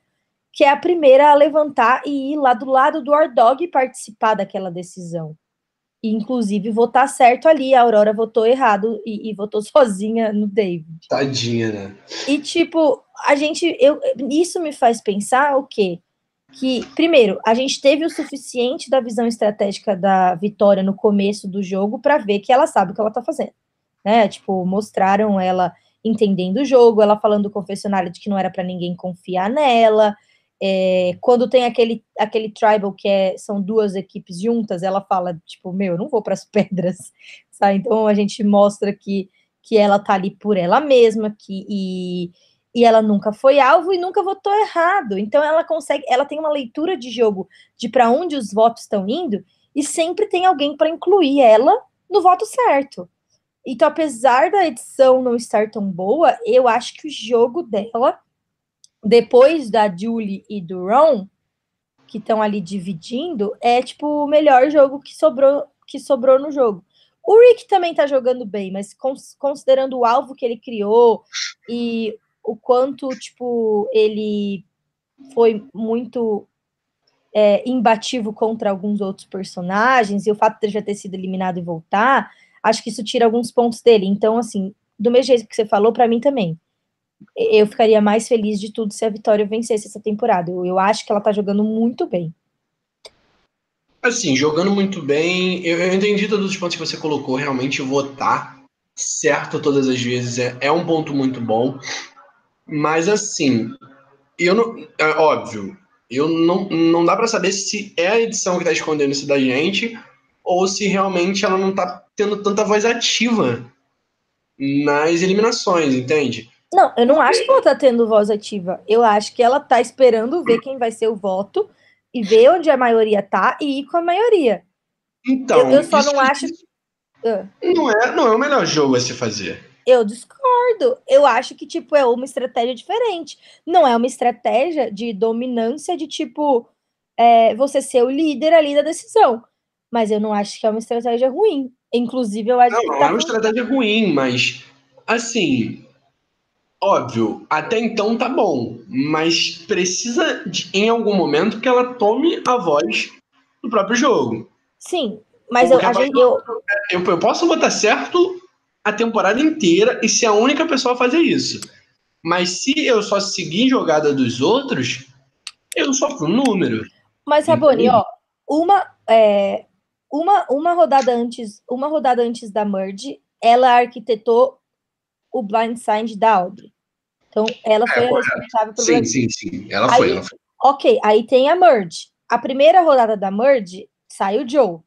que é a primeira a levantar e ir lá do lado do Ordog e participar daquela decisão. E, inclusive, votar certo ali. A Aurora votou errado e, e, votou sozinha no David. Tadinha, né? E, tipo, a gente. Eu, isso me faz pensar o quê? Que, primeiro, a gente teve o suficiente da visão estratégica da Vitória no começo do jogo para ver que ela sabe o que ela tá fazendo né? Tipo, mostraram ela entendendo o jogo, ela falando do confessionário de que não era para ninguém confiar nela. É, quando tem aquele, aquele tribal que é, são duas equipes juntas, ela fala, tipo, meu, eu não vou para as pedras, sabe? Então a gente mostra que, que ela tá ali por ela mesma, que e, e ela nunca foi alvo e nunca votou errado. Então ela consegue, ela tem uma leitura de jogo de para onde os votos estão indo e sempre tem alguém para incluir ela no voto certo. Então, apesar da edição não estar tão boa, eu acho que o jogo dela, depois da Julie e do Ron, que estão ali dividindo, é tipo o melhor jogo que sobrou, que sobrou no jogo. O Rick também tá jogando bem, mas considerando o alvo que ele criou e o quanto, tipo, ele foi muito é, contra alguns outros personagens, e o fato de ele já ter sido eliminado e voltar, acho que isso tira alguns pontos dele. Então, assim, do mesmo jeito que você falou, para mim também. Eu ficaria mais feliz de tudo se a Vitória vencesse essa temporada. Eu, eu acho que ela tá jogando muito bem. Assim, jogando muito bem. Eu, eu entendi todos os pontos que você colocou. Realmente, votar certo todas as vezes é, é um ponto muito bom. Mas, assim, eu não. É óbvio, eu não, não dá para saber se é a edição que tá escondendo isso da gente ou se realmente ela não tá tendo tanta voz ativa nas eliminações, entende? Não, eu não acho que ela tá tendo voz ativa. Eu acho que ela tá esperando ver quem vai ser o voto e ver onde a maioria tá e ir com a maioria. Então, eu, eu só não acho. Ah. Não é, não é o melhor jogo a se fazer. Eu discordo. Eu acho que, tipo, é uma estratégia diferente. Não é uma estratégia de dominância de, tipo, é, você ser o líder ali da decisão mas eu não acho que é uma estratégia ruim. Inclusive, eu acho não, que. Não, tá é uma estratégia ruim, mas assim. Óbvio, até então tá bom, mas precisa de, em algum momento que ela tome a voz do próprio jogo. Sim, mas eu, a gente, eu... eu, eu posso botar certo a temporada inteira e ser a única pessoa a fazer isso. Mas se eu só seguir jogada dos outros, eu só fui um número. Mas, Raboni, ó, uma, é, uma, uma rodada antes, uma rodada antes da merge, ela arquitetou o blindside da Audrey. Então, ela foi é, a responsável por Sim, sim, sim. Ela aí, foi, ela foi. Ok, aí tem a merge. A primeira rodada da merge sai o Joe.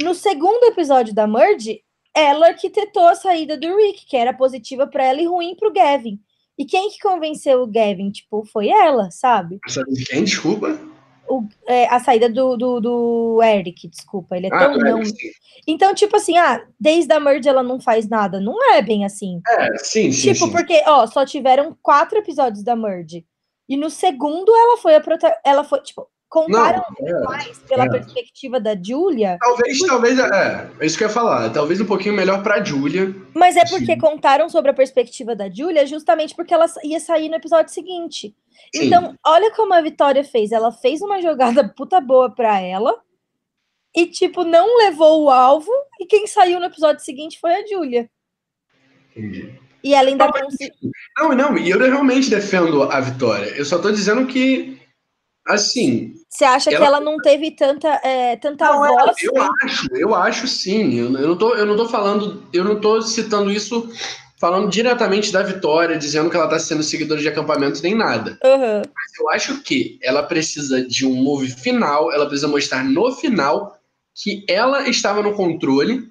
No segundo episódio da merge, ela arquitetou a saída do Rick, que era positiva para ela e ruim para o Gavin. E quem que convenceu o Gavin? Tipo, foi ela, sabe? Sabe quem? Desculpa o, é, a saída do, do, do, Eric, desculpa, ele é ah, tão não. então, tipo assim, ah, desde a merge ela não faz nada. Não é bem assim. É, sim, sim. Tipo, sim. porque, ó, só tiveram quatro episódios da merge. E no segundo ela foi a prota ela foi, tipo, contaram não, é, mais pela é. perspectiva da Julia. Talvez, porque... talvez, é, é isso que eu ia falar. Talvez um pouquinho melhor pra Julia. Mas é porque Sim. contaram sobre a perspectiva da Julia justamente porque ela ia sair no episódio seguinte. Sim. Então, olha como a Vitória fez. Ela fez uma jogada puta boa pra ela e, tipo, não levou o alvo e quem saiu no episódio seguinte foi a Julia. Entendi. E ela ainda conseguiu. Não, não, e eu realmente defendo a Vitória. Eu só tô dizendo que Assim. Você acha ela... que ela não teve tanta, é, tanta não, voz? Eu né? acho, eu acho sim. Eu, eu, não tô, eu não tô falando, eu não tô citando isso falando diretamente da Vitória, dizendo que ela está sendo seguidora de acampamento nem nada. Uhum. Mas eu acho que ela precisa de um move final, ela precisa mostrar no final que ela estava no controle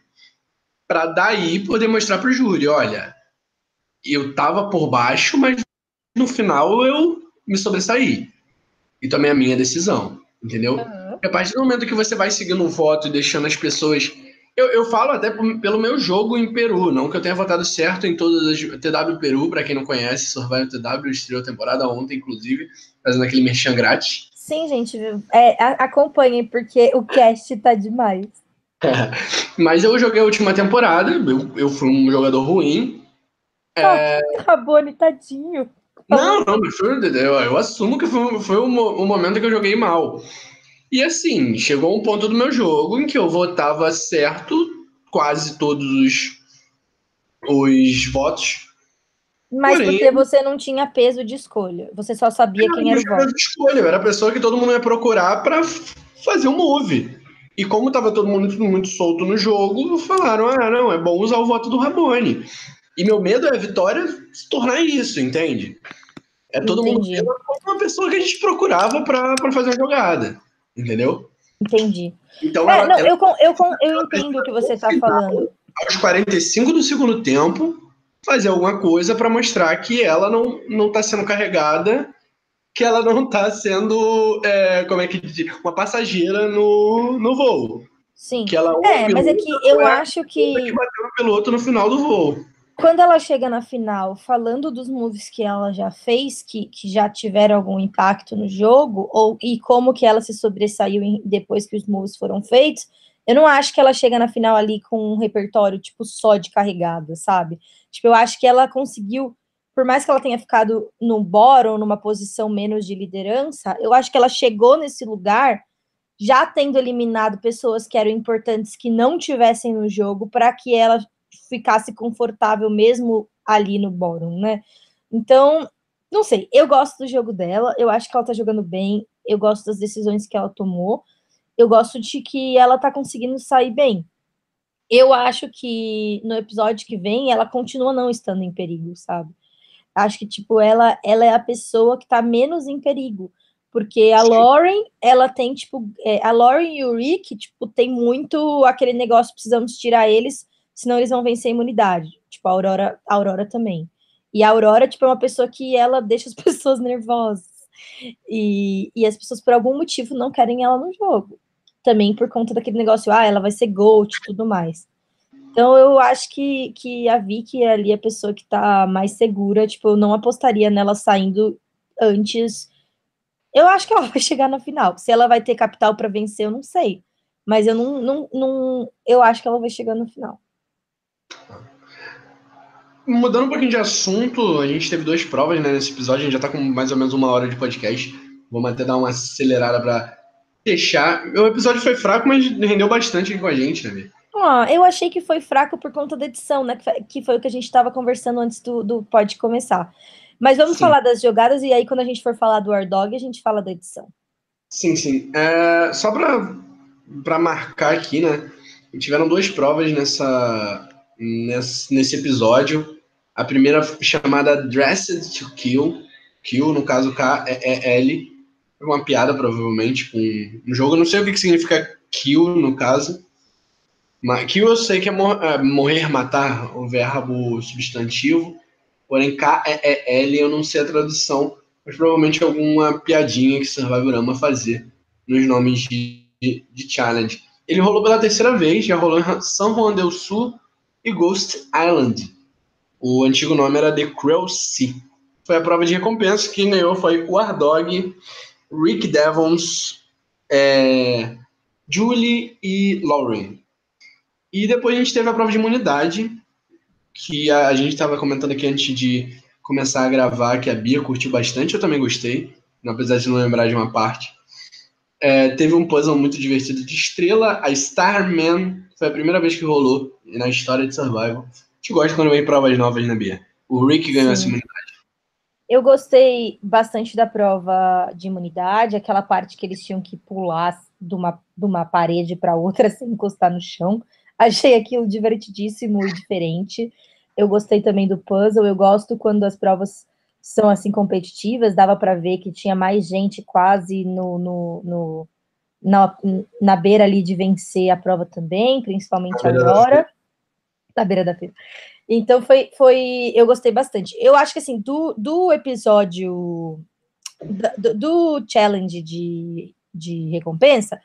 para daí poder mostrar para o júri, olha, eu tava por baixo, mas no final eu me sobressaí e tomei a minha decisão, entendeu? Uhum. A partir do momento que você vai seguindo o voto e deixando as pessoas. Eu, eu falo até pelo meu jogo em Peru, não que eu tenha votado certo em todas as. TW Peru, para quem não conhece, Survival TW estreou a temporada ontem, inclusive, fazendo aquele merchan grátis. Sim, gente, é, acompanhem, porque o cast tá demais. É, mas eu joguei a última temporada, eu, eu fui um jogador ruim. Oh, é... Rabone, tadinho. Não, não, eu, eu assumo que foi, foi um, momento que eu joguei mal. E assim, chegou um ponto do meu jogo em que eu votava certo quase todos os, os votos. Mas Porém, porque você não tinha peso de escolha. Você só sabia quem era o voto. De escolha, eu era a pessoa que todo mundo ia procurar para fazer um move. E como tava todo mundo muito solto no jogo, falaram: ah, não, é bom usar o voto do Ramone. E meu medo é a Vitória se tornar isso, entende? É todo Entendi. mundo uma pessoa que a gente procurava para fazer a jogada, entendeu? Entendi. Então, é, ela, não, ela, eu, eu, eu entendo o que você está falando. Aos 45 do segundo tempo, fazer alguma coisa para mostrar que ela não não está sendo carregada, que ela não está sendo, é, como é que diz, uma passageira no, no voo. Sim. Que ela é, mas é que eu acho que. que bateu no piloto no final do voo. Quando ela chega na final, falando dos moves que ela já fez, que, que já tiveram algum impacto no jogo, ou e como que ela se sobressaiu em, depois que os moves foram feitos, eu não acho que ela chega na final ali com um repertório, tipo, só de carregada, sabe? Tipo, eu acho que ela conseguiu, por mais que ela tenha ficado no bottom, numa posição menos de liderança, eu acho que ela chegou nesse lugar já tendo eliminado pessoas que eram importantes que não tivessem no jogo para que ela ficasse confortável mesmo ali no bórum, né? Então, não sei, eu gosto do jogo dela, eu acho que ela tá jogando bem, eu gosto das decisões que ela tomou, eu gosto de que ela tá conseguindo sair bem. Eu acho que no episódio que vem ela continua não estando em perigo, sabe? Acho que tipo ela ela é a pessoa que tá menos em perigo, porque a Lauren, ela tem tipo, é, a Lauren e o Rick, tipo, tem muito aquele negócio precisamos tirar eles senão eles vão vencer a imunidade. Tipo, a Aurora, a Aurora também. E a Aurora, tipo, é uma pessoa que ela deixa as pessoas nervosas. E, e as pessoas, por algum motivo, não querem ela no jogo. Também por conta daquele negócio, ah, ela vai ser GOAT e tudo mais. Então, eu acho que, que a Vicky é ali a pessoa que tá mais segura. Tipo, eu não apostaria nela saindo antes. Eu acho que ela vai chegar na final. Se ela vai ter capital para vencer, eu não sei. Mas eu não, não, não. Eu acho que ela vai chegar no final. Mudando um pouquinho de assunto, a gente teve duas provas né, nesse episódio, a gente já tá com mais ou menos uma hora de podcast. Vamos até dar uma acelerada para fechar. O episódio foi fraco, mas rendeu bastante aqui com a gente, né, Ah, eu achei que foi fraco por conta da edição, né? Que foi o que a gente estava conversando antes do, do pod começar. Mas vamos sim. falar das jogadas e aí, quando a gente for falar do Dog, a gente fala da edição. Sim, sim. É, só para marcar aqui, né? Tiveram duas provas nessa, nesse, nesse episódio. A primeira chamada Dressed to Kill, Kill, no caso K-E-E-L, é uma piada provavelmente com um jogo. Eu não sei o que, que significa kill no caso. Mas kill eu sei que é, mor é morrer, matar, o verbo substantivo. Porém, K-E-E-L eu não sei a tradução, mas provavelmente alguma piadinha que Survivorama fazer nos nomes de, de, de challenge. Ele rolou pela terceira vez, já rolou em São Juan del Sul e Ghost Island. O antigo nome era The Cruel Sea. Foi a prova de recompensa que ganhou foi o Ardog, Rick Devons, é, Julie e Lauren. E depois a gente teve a prova de imunidade, que a, a gente estava comentando aqui antes de começar a gravar, que a Bia curtiu bastante, eu também gostei, apesar de não lembrar de uma parte. É, teve um puzzle muito divertido de estrela, a Starman, foi a primeira vez que rolou na história de Survival. Gente gosta quando vem provas novas, né, Bia? O Rick ganhou Sim. essa imunidade. Eu gostei bastante da prova de imunidade, aquela parte que eles tinham que pular de uma, de uma parede para outra sem encostar no chão. Achei aquilo divertidíssimo e diferente. Eu gostei também do puzzle. Eu gosto quando as provas são assim competitivas. Dava para ver que tinha mais gente quase no, no, no na, na beira ali de vencer a prova também, principalmente agora. Na beira da feira. Então foi, foi. Eu gostei bastante. Eu acho que assim, do, do episódio do, do challenge de, de recompensa,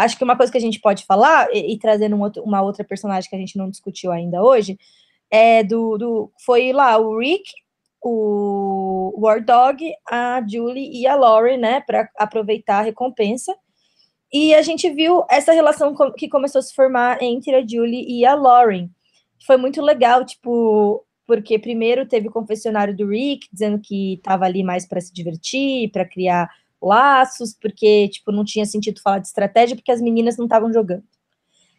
Acho que uma coisa que a gente pode falar, e, e trazendo um outro, uma outra personagem que a gente não discutiu ainda hoje, é do, do foi lá o Rick, o War Dog, a Julie e a Laurie, né, para aproveitar a recompensa. E a gente viu essa relação que começou a se formar entre a Julie e a Lauren. Foi muito legal, tipo, porque primeiro teve o confessionário do Rick dizendo que estava ali mais para se divertir, para criar laços, porque, tipo, não tinha sentido falar de estratégia, porque as meninas não estavam jogando.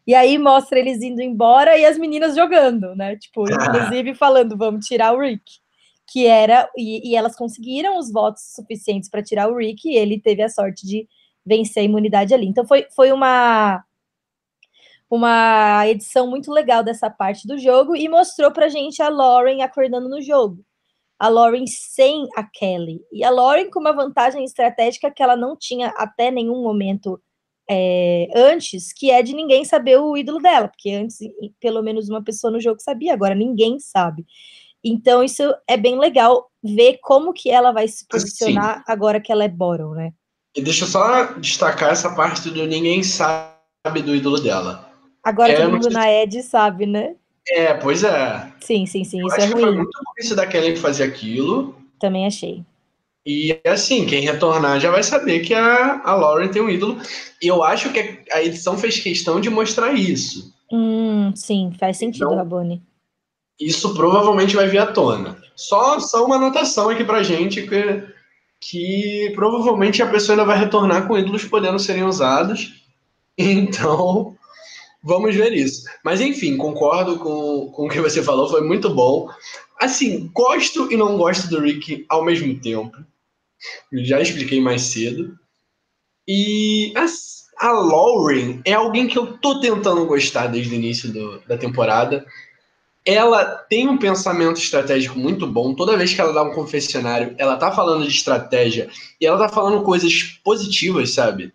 E aí mostra eles indo embora e as meninas jogando, né? Tipo, inclusive falando, vamos tirar o Rick. Que era, e, e elas conseguiram os votos suficientes para tirar o Rick, e ele teve a sorte de vencer a imunidade ali. Então foi, foi uma uma edição muito legal dessa parte do jogo e mostrou pra gente a Lauren acordando no jogo a Lauren sem a Kelly. E a Lauren com uma vantagem estratégica que ela não tinha até nenhum momento é, antes, que é de ninguém saber o ídolo dela, porque antes pelo menos uma pessoa no jogo sabia, agora ninguém sabe. Então isso é bem legal ver como que ela vai se posicionar Sim. agora que ela é Boron, né? E deixa eu só destacar essa parte do ninguém sabe do ídolo dela. Agora é, todo mundo na Ed sabe, né? É, pois é. Sim, sim, sim. Eu isso é ruim. Foi muito difícil da Kelly fazer aquilo. Também achei. E assim, quem retornar já vai saber que a, a Lauren tem um ídolo. E eu acho que a edição fez questão de mostrar isso. Hum, sim, faz sentido, então, Rabone. Isso provavelmente vai vir à tona. Só, só uma anotação aqui pra gente que, que provavelmente a pessoa ainda vai retornar com ídolos podendo serem usados. Então, Vamos ver isso. Mas enfim, concordo com, com o que você falou, foi muito bom. Assim, gosto e não gosto do Rick ao mesmo tempo. Já expliquei mais cedo. E a, a Lauren é alguém que eu tô tentando gostar desde o início do, da temporada. Ela tem um pensamento estratégico muito bom. Toda vez que ela dá um confessionário, ela tá falando de estratégia e ela tá falando coisas positivas, sabe?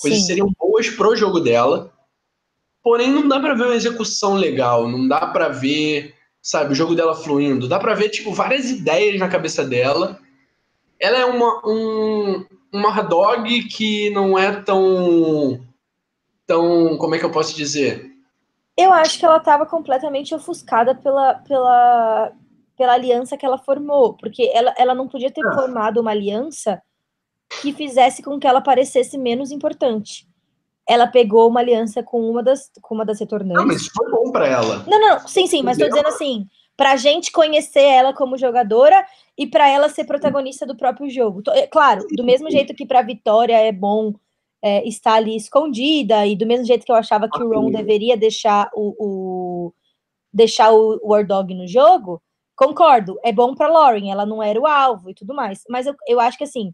Coisas Sim. que seriam boas pro jogo dela. Porém, não dá para ver uma execução legal, não dá para ver, sabe, o jogo dela fluindo. Dá para ver, tipo, várias ideias na cabeça dela. Ela é uma, um, uma dog que não é tão. tão. como é que eu posso dizer? Eu acho que ela estava completamente ofuscada pela, pela, pela aliança que ela formou, porque ela, ela não podia ter ah. formado uma aliança que fizesse com que ela parecesse menos importante ela pegou uma aliança com uma das, com uma das retornantes. Não, mas isso foi bom para ela. Não, não, sim, sim, mas estou dizendo assim, pra gente conhecer ela como jogadora e para ela ser protagonista do próprio jogo. É, claro, do mesmo jeito que para Vitória é bom é, estar ali escondida e do mesmo jeito que eu achava que o Ron deveria deixar o, o deixar o War Dog no jogo, concordo, é bom para Lauren, ela não era o alvo e tudo mais, mas eu, eu acho que assim,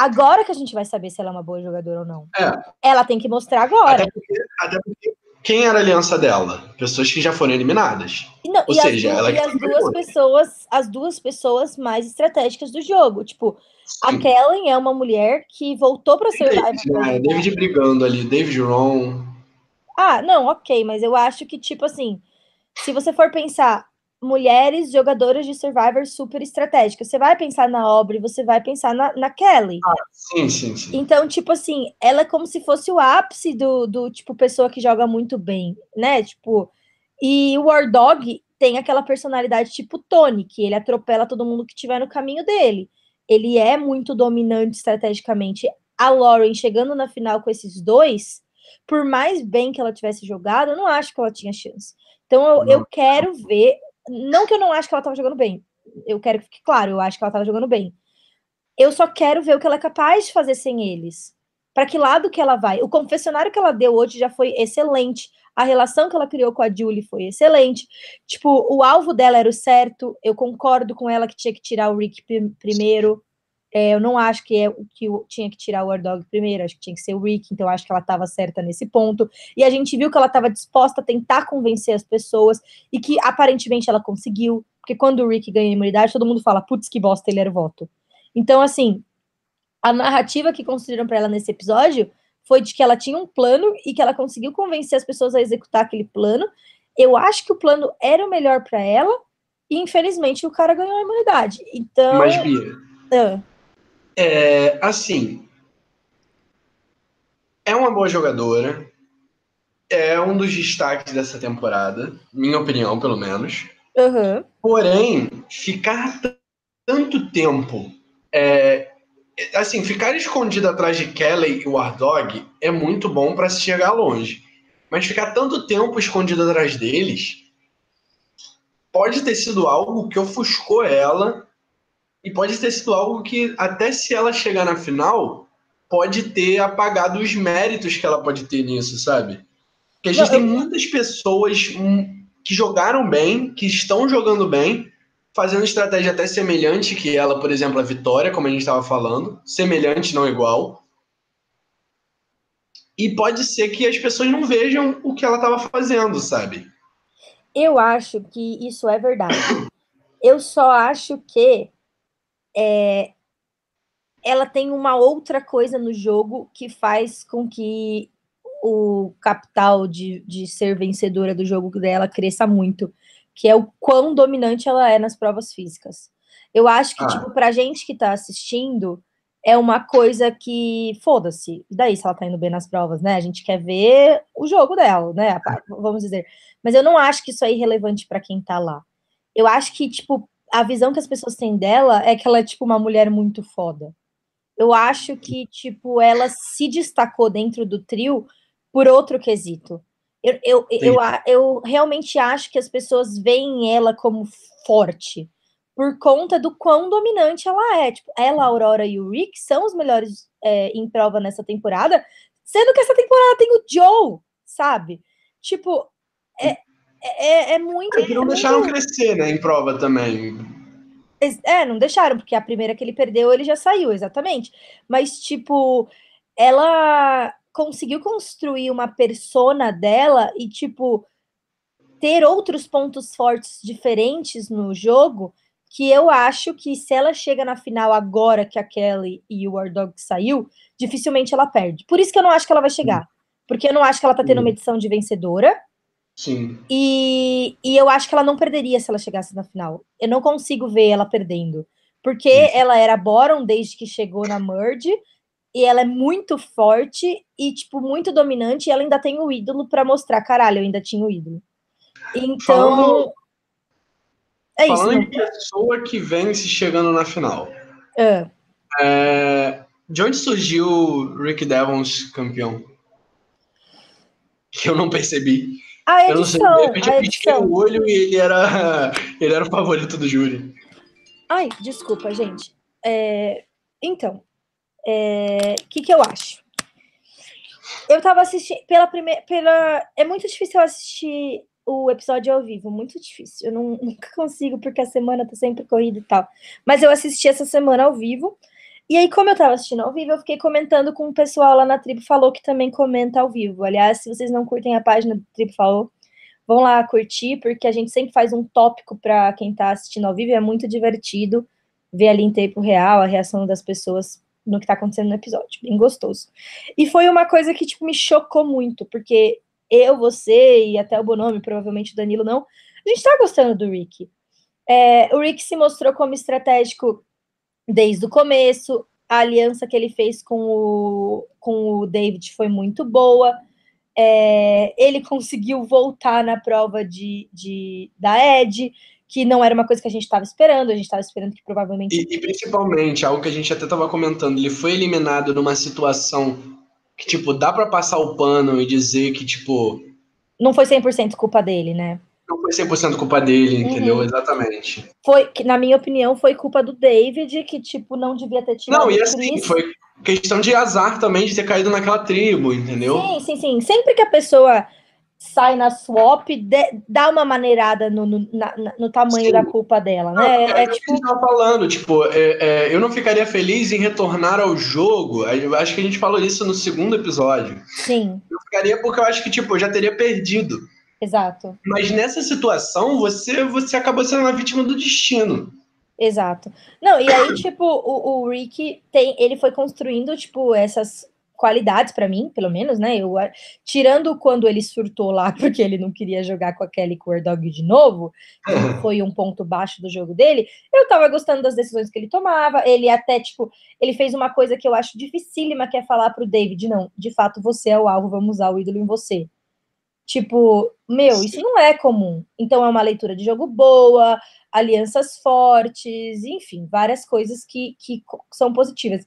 Agora que a gente vai saber se ela é uma boa jogadora ou não. É. Ela tem que mostrar agora. Até porque, até porque quem era a aliança dela? Pessoas que já foram eliminadas. Não, Ou seja, as, ela e as duas pessoas, as duas pessoas mais estratégicas do jogo. Tipo, Sim. a Kellen é uma mulher que voltou para ser David, né? David brigando ali, David Ron. Ah, não, ok, mas eu acho que, tipo assim, se você for pensar, mulheres jogadoras de Survivor super estratégicas. Você vai pensar na Aubrey, você vai pensar na, na Kelly. Ah, sim, sim, sim. Então, tipo assim, ela é como se fosse o ápice do, do tipo, pessoa que joga muito bem, né? Tipo, e o War Dog tem aquela personalidade tipo Tony, que ele atropela todo mundo que tiver no caminho dele. Ele é muito dominante estrategicamente. a Lauren chegando na final com esses dois, por mais bem que ela tivesse jogado, eu não acho que ela tinha chance. Então eu, eu quero ver. Não que eu não acho que ela estava jogando bem. Eu quero que fique claro, eu acho que ela estava jogando bem. Eu só quero ver o que ela é capaz de fazer sem eles. Para que lado que ela vai? O confessionário que ela deu hoje já foi excelente. A relação que ela criou com a Julie foi excelente. Tipo, o alvo dela era o certo. Eu concordo com ela que tinha que tirar o Rick primeiro. É, eu não acho que, é, que tinha que tirar o War Dog primeiro, acho que tinha que ser o Rick, então acho que ela estava certa nesse ponto. E a gente viu que ela estava disposta a tentar convencer as pessoas e que aparentemente ela conseguiu, porque quando o Rick ganha a imunidade, todo mundo fala, putz, que bosta, ele era o voto. Então, assim, a narrativa que construíram para ela nesse episódio foi de que ela tinha um plano e que ela conseguiu convencer as pessoas a executar aquele plano. Eu acho que o plano era o melhor para ela e infelizmente o cara ganhou a imunidade. Então, Mas Bia, uh, é assim, é uma boa jogadora, é um dos destaques dessa temporada, minha opinião, pelo menos. Uhum. Porém, ficar tanto tempo é, assim, ficar escondido atrás de Kelly e War Dog é muito bom para se chegar longe. Mas ficar tanto tempo escondido atrás deles pode ter sido algo que ofuscou ela e pode ter sido algo que, até se ela chegar na final, pode ter apagado os méritos que ela pode ter nisso, sabe? Porque a gente Não, tem eu... muitas pessoas hum, que jogaram bem, que estão jogando bem, fazendo estratégia até semelhante que ela, por exemplo, a Vitória, como a gente estava falando, semelhante, não igual. E pode ser que as pessoas não vejam o que ela estava fazendo, sabe? Eu acho que isso é verdade. Eu só acho que é, ela tem uma outra coisa no jogo que faz com que o capital de, de ser vencedora do jogo dela cresça muito que é o quão dominante ela é nas provas físicas. Eu acho que, ah. tipo, pra gente que tá assistindo, é uma coisa que, foda-se, e daí se ela tá indo bem nas provas, né? A gente quer ver o jogo dela, né? Vamos dizer. Mas eu não acho que isso é irrelevante para quem tá lá. Eu acho que, tipo, a visão que as pessoas têm dela é que ela é, tipo, uma mulher muito foda. Eu acho que, tipo, ela se destacou dentro do trio por outro quesito. Eu, eu, eu, eu, realmente acho que as pessoas veem ela como forte por conta do quão dominante ela é. Tipo, ela, a Aurora e o Rick são os melhores é, em prova nessa temporada, sendo que essa temporada tem o Joe, sabe? Tipo, é, é, é muito. É que não é deixaram muito... crescer, né, em prova também. É, não deixaram, porque a primeira que ele perdeu, ele já saiu, exatamente. Mas, tipo, ela conseguiu construir uma persona dela e, tipo, ter outros pontos fortes diferentes no jogo, que eu acho que se ela chega na final agora que a Kelly e o War Dog saiu, dificilmente ela perde. Por isso que eu não acho que ela vai chegar. Porque eu não acho que ela tá tendo uma edição de vencedora. Sim. E, e eu acho que ela não perderia se ela chegasse na final. Eu não consigo ver ela perdendo. Porque ela era Boron desde que chegou na Merge, e ela é muito forte e, tipo, muito dominante, e ela ainda tem o ídolo para mostrar, caralho, eu ainda tinha o ídolo. Então. Falando, é isso. Falando em pessoa que vence chegando na final. É. É, de onde surgiu Rick Devons campeão? Que eu não percebi. A edição, eu não sei, de repente eu pisquei o olho e ele era, ele era o favorito do júri. Ai, desculpa, gente. É, então, o é, que, que eu acho? Eu tava assistindo pela primeira. Pela, é muito difícil eu assistir o episódio ao vivo, muito difícil. Eu não, nunca consigo, porque a semana tá sempre corrida e tal. Mas eu assisti essa semana ao vivo. E aí, como eu tava assistindo ao vivo, eu fiquei comentando com o pessoal lá na Tribo Falou, que também comenta ao vivo. Aliás, se vocês não curtem a página do Tribo Falou, vão lá curtir, porque a gente sempre faz um tópico para quem tá assistindo ao vivo, é muito divertido ver ali em tempo real a reação das pessoas no que tá acontecendo no episódio, bem gostoso. E foi uma coisa que, tipo, me chocou muito, porque eu, você e até o Bonome, provavelmente o Danilo não, a gente tá gostando do Rick. É, o Rick se mostrou como estratégico desde o começo, a aliança que ele fez com o, com o David foi muito boa, é, ele conseguiu voltar na prova de, de, da Ed, que não era uma coisa que a gente estava esperando, a gente estava esperando que provavelmente. E, e, principalmente, algo que a gente até estava comentando, ele foi eliminado numa situação que, tipo, dá para passar o pano e dizer que, tipo. Não foi 100% culpa dele, né? Não foi 100% culpa dele, uhum. entendeu? Exatamente. Foi, que, na minha opinião, foi culpa do David, que, tipo, não devia ter tirado. Não, e assim, Chris. foi questão de azar também de ter caído naquela tribo, entendeu? Sim, sim, sim. Sempre que a pessoa sai na swap, de, dá uma maneirada no, no, na, no tamanho Sim. da culpa dela, né? Não, é, é, é tipo... que falando, tipo, é, é, eu não ficaria feliz em retornar ao jogo. Eu acho que a gente falou isso no segundo episódio. Sim. Eu ficaria porque eu acho que, tipo, eu já teria perdido. Exato. Mas nessa situação, você, você acabou sendo uma vítima do destino. Exato. Não, e aí, tipo, o, o Rick tem, ele foi construindo, tipo, essas qualidades para mim, pelo menos, né? Eu, tirando quando ele surtou lá porque ele não queria jogar com a Kelly Dog de novo, que foi um ponto baixo do jogo dele, eu tava gostando das decisões que ele tomava. Ele até, tipo, ele fez uma coisa que eu acho dificílima, que é falar pro David, não, de fato você é o alvo, vamos usar o ídolo em você. Tipo, meu, Sim. isso não é comum. Então é uma leitura de jogo boa, alianças fortes, enfim, várias coisas que, que são positivas.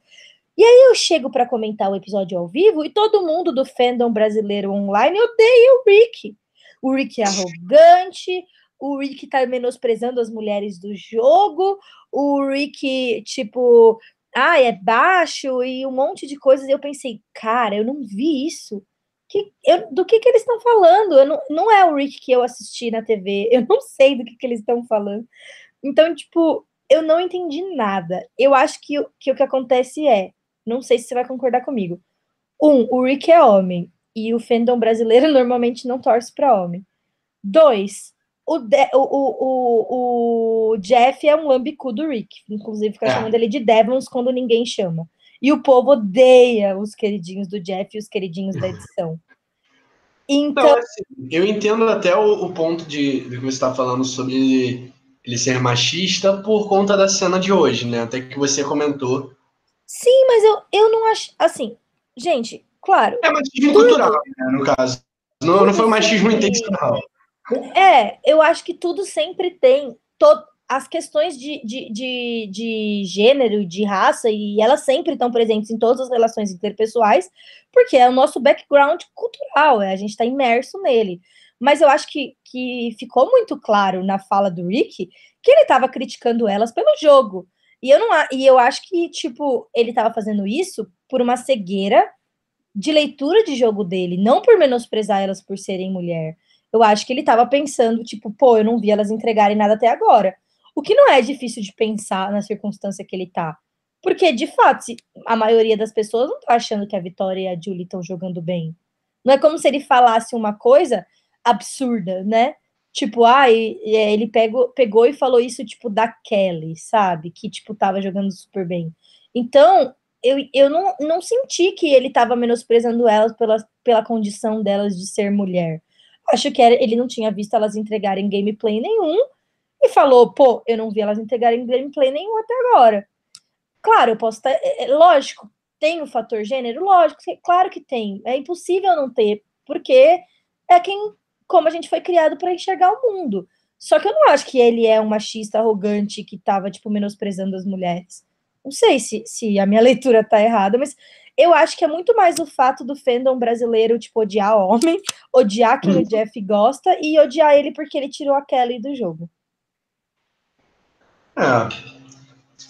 E aí eu chego para comentar o episódio ao vivo e todo mundo do fandom brasileiro online odeia o Rick. O Rick é arrogante, o Rick tá menosprezando as mulheres do jogo, o Rick, tipo, ah, é baixo e um monte de coisas. E eu pensei, cara, eu não vi isso. Que, eu, do que, que eles estão falando? Eu não, não é o Rick que eu assisti na TV, eu não sei do que, que eles estão falando. Então, tipo, eu não entendi nada. Eu acho que, que o que acontece é não sei se você vai concordar comigo. Um, o Rick é homem e o fandom brasileiro normalmente não torce para homem. Dois, o, de, o, o, o, Jeff é um lambicu do Rick, inclusive fica é. chamando ele de Devons quando ninguém chama. E o povo odeia os queridinhos do Jeff e os queridinhos da edição. Então, não, assim, eu entendo até o, o ponto de, de que você está falando sobre ele, ele ser machista por conta da cena de hoje, né? Até que você comentou Sim, mas eu, eu não acho. Assim, gente, claro. É machismo tudo, cultural, né, no caso. Não, não foi machismo intencional. É, eu acho que tudo sempre tem. As questões de, de, de, de gênero, de raça, e elas sempre estão presentes em todas as relações interpessoais, porque é o nosso background cultural, é, a gente está imerso nele. Mas eu acho que, que ficou muito claro na fala do Rick que ele estava criticando elas pelo jogo. E eu não e eu acho que tipo ele estava fazendo isso por uma cegueira de leitura de jogo dele, não por menosprezar elas por serem mulher. Eu acho que ele estava pensando tipo, pô, eu não vi elas entregarem nada até agora. O que não é difícil de pensar na circunstância que ele tá. Porque, de fato, a maioria das pessoas não tá achando que a Vitória e a Julie estão jogando bem. Não é como se ele falasse uma coisa absurda, né? Tipo, ah, ele pegou, pegou e falou isso, tipo, da Kelly, sabe? Que, tipo, tava jogando super bem. Então, eu, eu não, não senti que ele tava menosprezando elas pela, pela condição delas de ser mulher. Acho que era, ele não tinha visto elas entregarem gameplay nenhum e falou, pô, eu não vi elas entregarem gameplay nenhum até agora. Claro, eu posso estar. Tá, é, é, lógico, tem o fator gênero? Lógico, claro que tem. É impossível não ter, porque é quem como a gente foi criado para enxergar o mundo. Só que eu não acho que ele é um machista arrogante que estava tipo, menosprezando as mulheres. Não sei se, se a minha leitura tá errada, mas eu acho que é muito mais o fato do fandom brasileiro, tipo, odiar homem, odiar quem o uhum. Jeff gosta e odiar ele porque ele tirou a Kelly do jogo. É.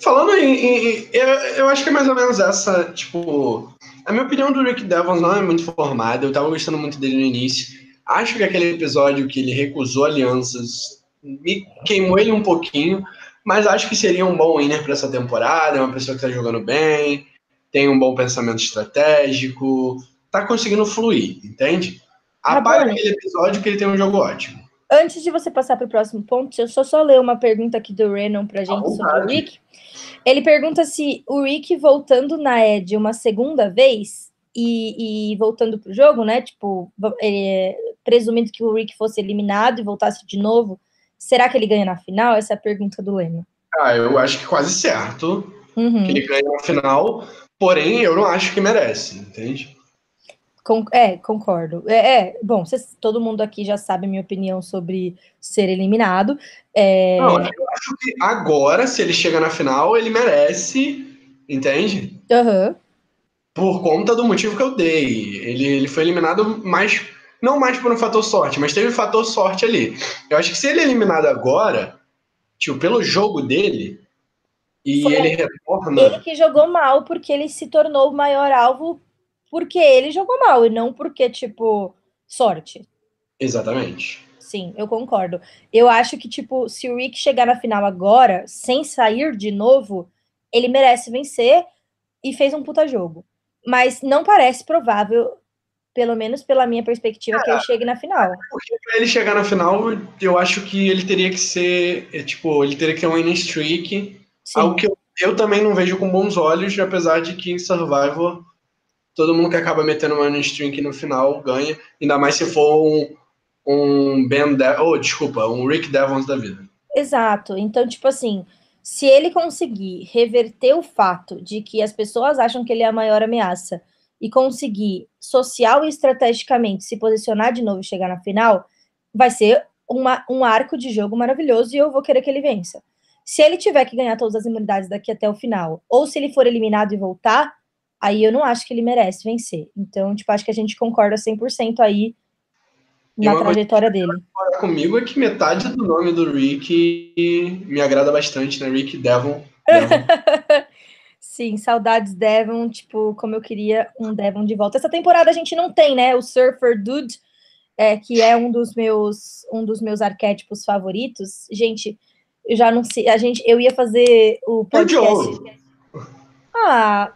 Falando em. em eu, eu acho que é mais ou menos essa, tipo. A minha opinião do Rick Devons não é muito formada, eu tava gostando muito dele no início. Acho que aquele episódio que ele recusou alianças me queimou ele um pouquinho, mas acho que seria um bom winner para essa temporada. É uma pessoa que está jogando bem, tem um bom pensamento estratégico, tá conseguindo fluir, entende? Apaga aquele episódio que ele tem um jogo ótimo. Antes de você passar para o próximo ponto, eu só, só ler uma pergunta aqui do Renan para gente sobre o Rick. Ele pergunta se o Rick voltando na Ed uma segunda vez e, e voltando para o jogo, né? Tipo, é, presumindo que o Rick fosse eliminado e voltasse de novo, será que ele ganha na final? Essa é a pergunta do Leno. Ah, eu acho que quase certo uhum. que ele ganha na final, porém eu não acho que merece, entende? Com, é, concordo. É, é bom, cês, todo mundo aqui já sabe a minha opinião sobre ser eliminado. É... Não, eu acho que agora, se ele chega na final, ele merece, entende? Uhum. Por conta do motivo que eu dei. Ele, ele foi eliminado mais. Não mais por um fator sorte, mas teve um fator sorte ali. Eu acho que se ele é eliminado agora, tipo, pelo jogo dele, e foi ele retorna. Ele que jogou mal porque ele se tornou o maior alvo porque ele jogou mal e não porque, tipo, sorte. Exatamente. Sim, eu concordo. Eu acho que, tipo, se o Rick chegar na final agora, sem sair de novo, ele merece vencer e fez um puta jogo. Mas não parece provável, pelo menos pela minha perspectiva, que ele chegue na final. Porque pra ele chegar na final, eu acho que ele teria que ser, é, tipo, ele teria que ter um winning streak, Sim. algo que eu, eu também não vejo com bons olhos, apesar de que em Survivor todo mundo que acaba metendo uma string no final ganha, ainda mais se for um, um Ben De oh, desculpa, um Rick Devons da vida. Exato. Então, tipo assim, se ele conseguir reverter o fato de que as pessoas acham que ele é a maior ameaça e conseguir social e estrategicamente se posicionar de novo e chegar na final, vai ser uma, um arco de jogo maravilhoso e eu vou querer que ele vença. Se ele tiver que ganhar todas as imunidades daqui até o final, ou se ele for eliminado e voltar, aí eu não acho que ele merece vencer. Então, tipo, acho que a gente concorda 100% aí na trajetória dele. Comigo é que metade do nome do Rick me agrada bastante, né? Rick Devon. Devon. Sim, saudades Devon, tipo, como eu queria um Devon de volta. Essa temporada a gente não tem, né? O Surfer Dude, é, que é um dos meus um dos meus arquétipos favoritos. Gente, eu já não sei, a gente eu ia fazer o podcast. Ah,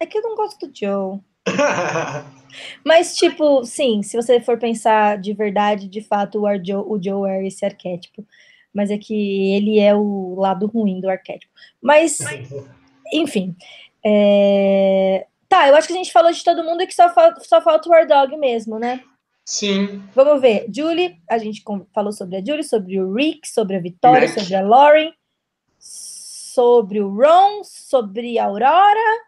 é que eu não gosto do Joe. Mas, tipo, sim, se você for pensar de verdade, de fato, o Joe, o Joe é esse arquétipo. Mas é que ele é o lado ruim do arquétipo. Mas, enfim. É... Tá, eu acho que a gente falou de todo mundo e que só, falta, só falta o War Dog mesmo, né? Sim. Vamos ver. Julie, a gente falou sobre a Julie, sobre o Rick, sobre a Vitória, Mac. sobre a Lauren, sobre o Ron, sobre a Aurora.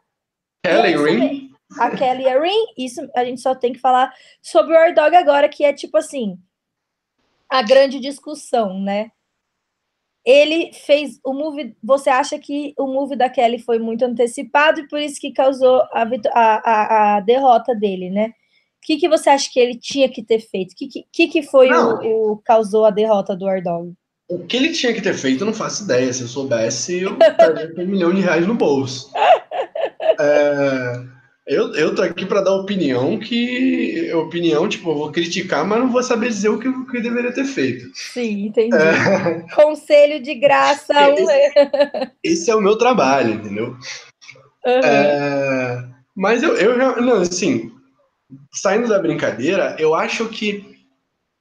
Kelly Ring. A Kelly e a Ring, isso a gente só tem que falar sobre o Dog agora, que é tipo assim, a grande discussão, né? Ele fez o movie. Você acha que o movie da Kelly foi muito antecipado e por isso que causou a, a, a derrota dele, né? O que, que você acha que ele tinha que ter feito? O que, que, que foi o, o, causou a derrota do Dog? O que ele tinha que ter feito, eu não faço ideia. Se eu soubesse, eu com um milhão de reais no bolso. É, eu, eu tô aqui para dar opinião que. Opinião, tipo, eu vou criticar, mas não vou saber dizer o que, o que deveria ter feito. Sim, entendi. É, Conselho de graça. Esse, esse, é o meu trabalho, entendeu? Uhum. É, mas eu, eu não, assim, saindo da brincadeira, eu acho que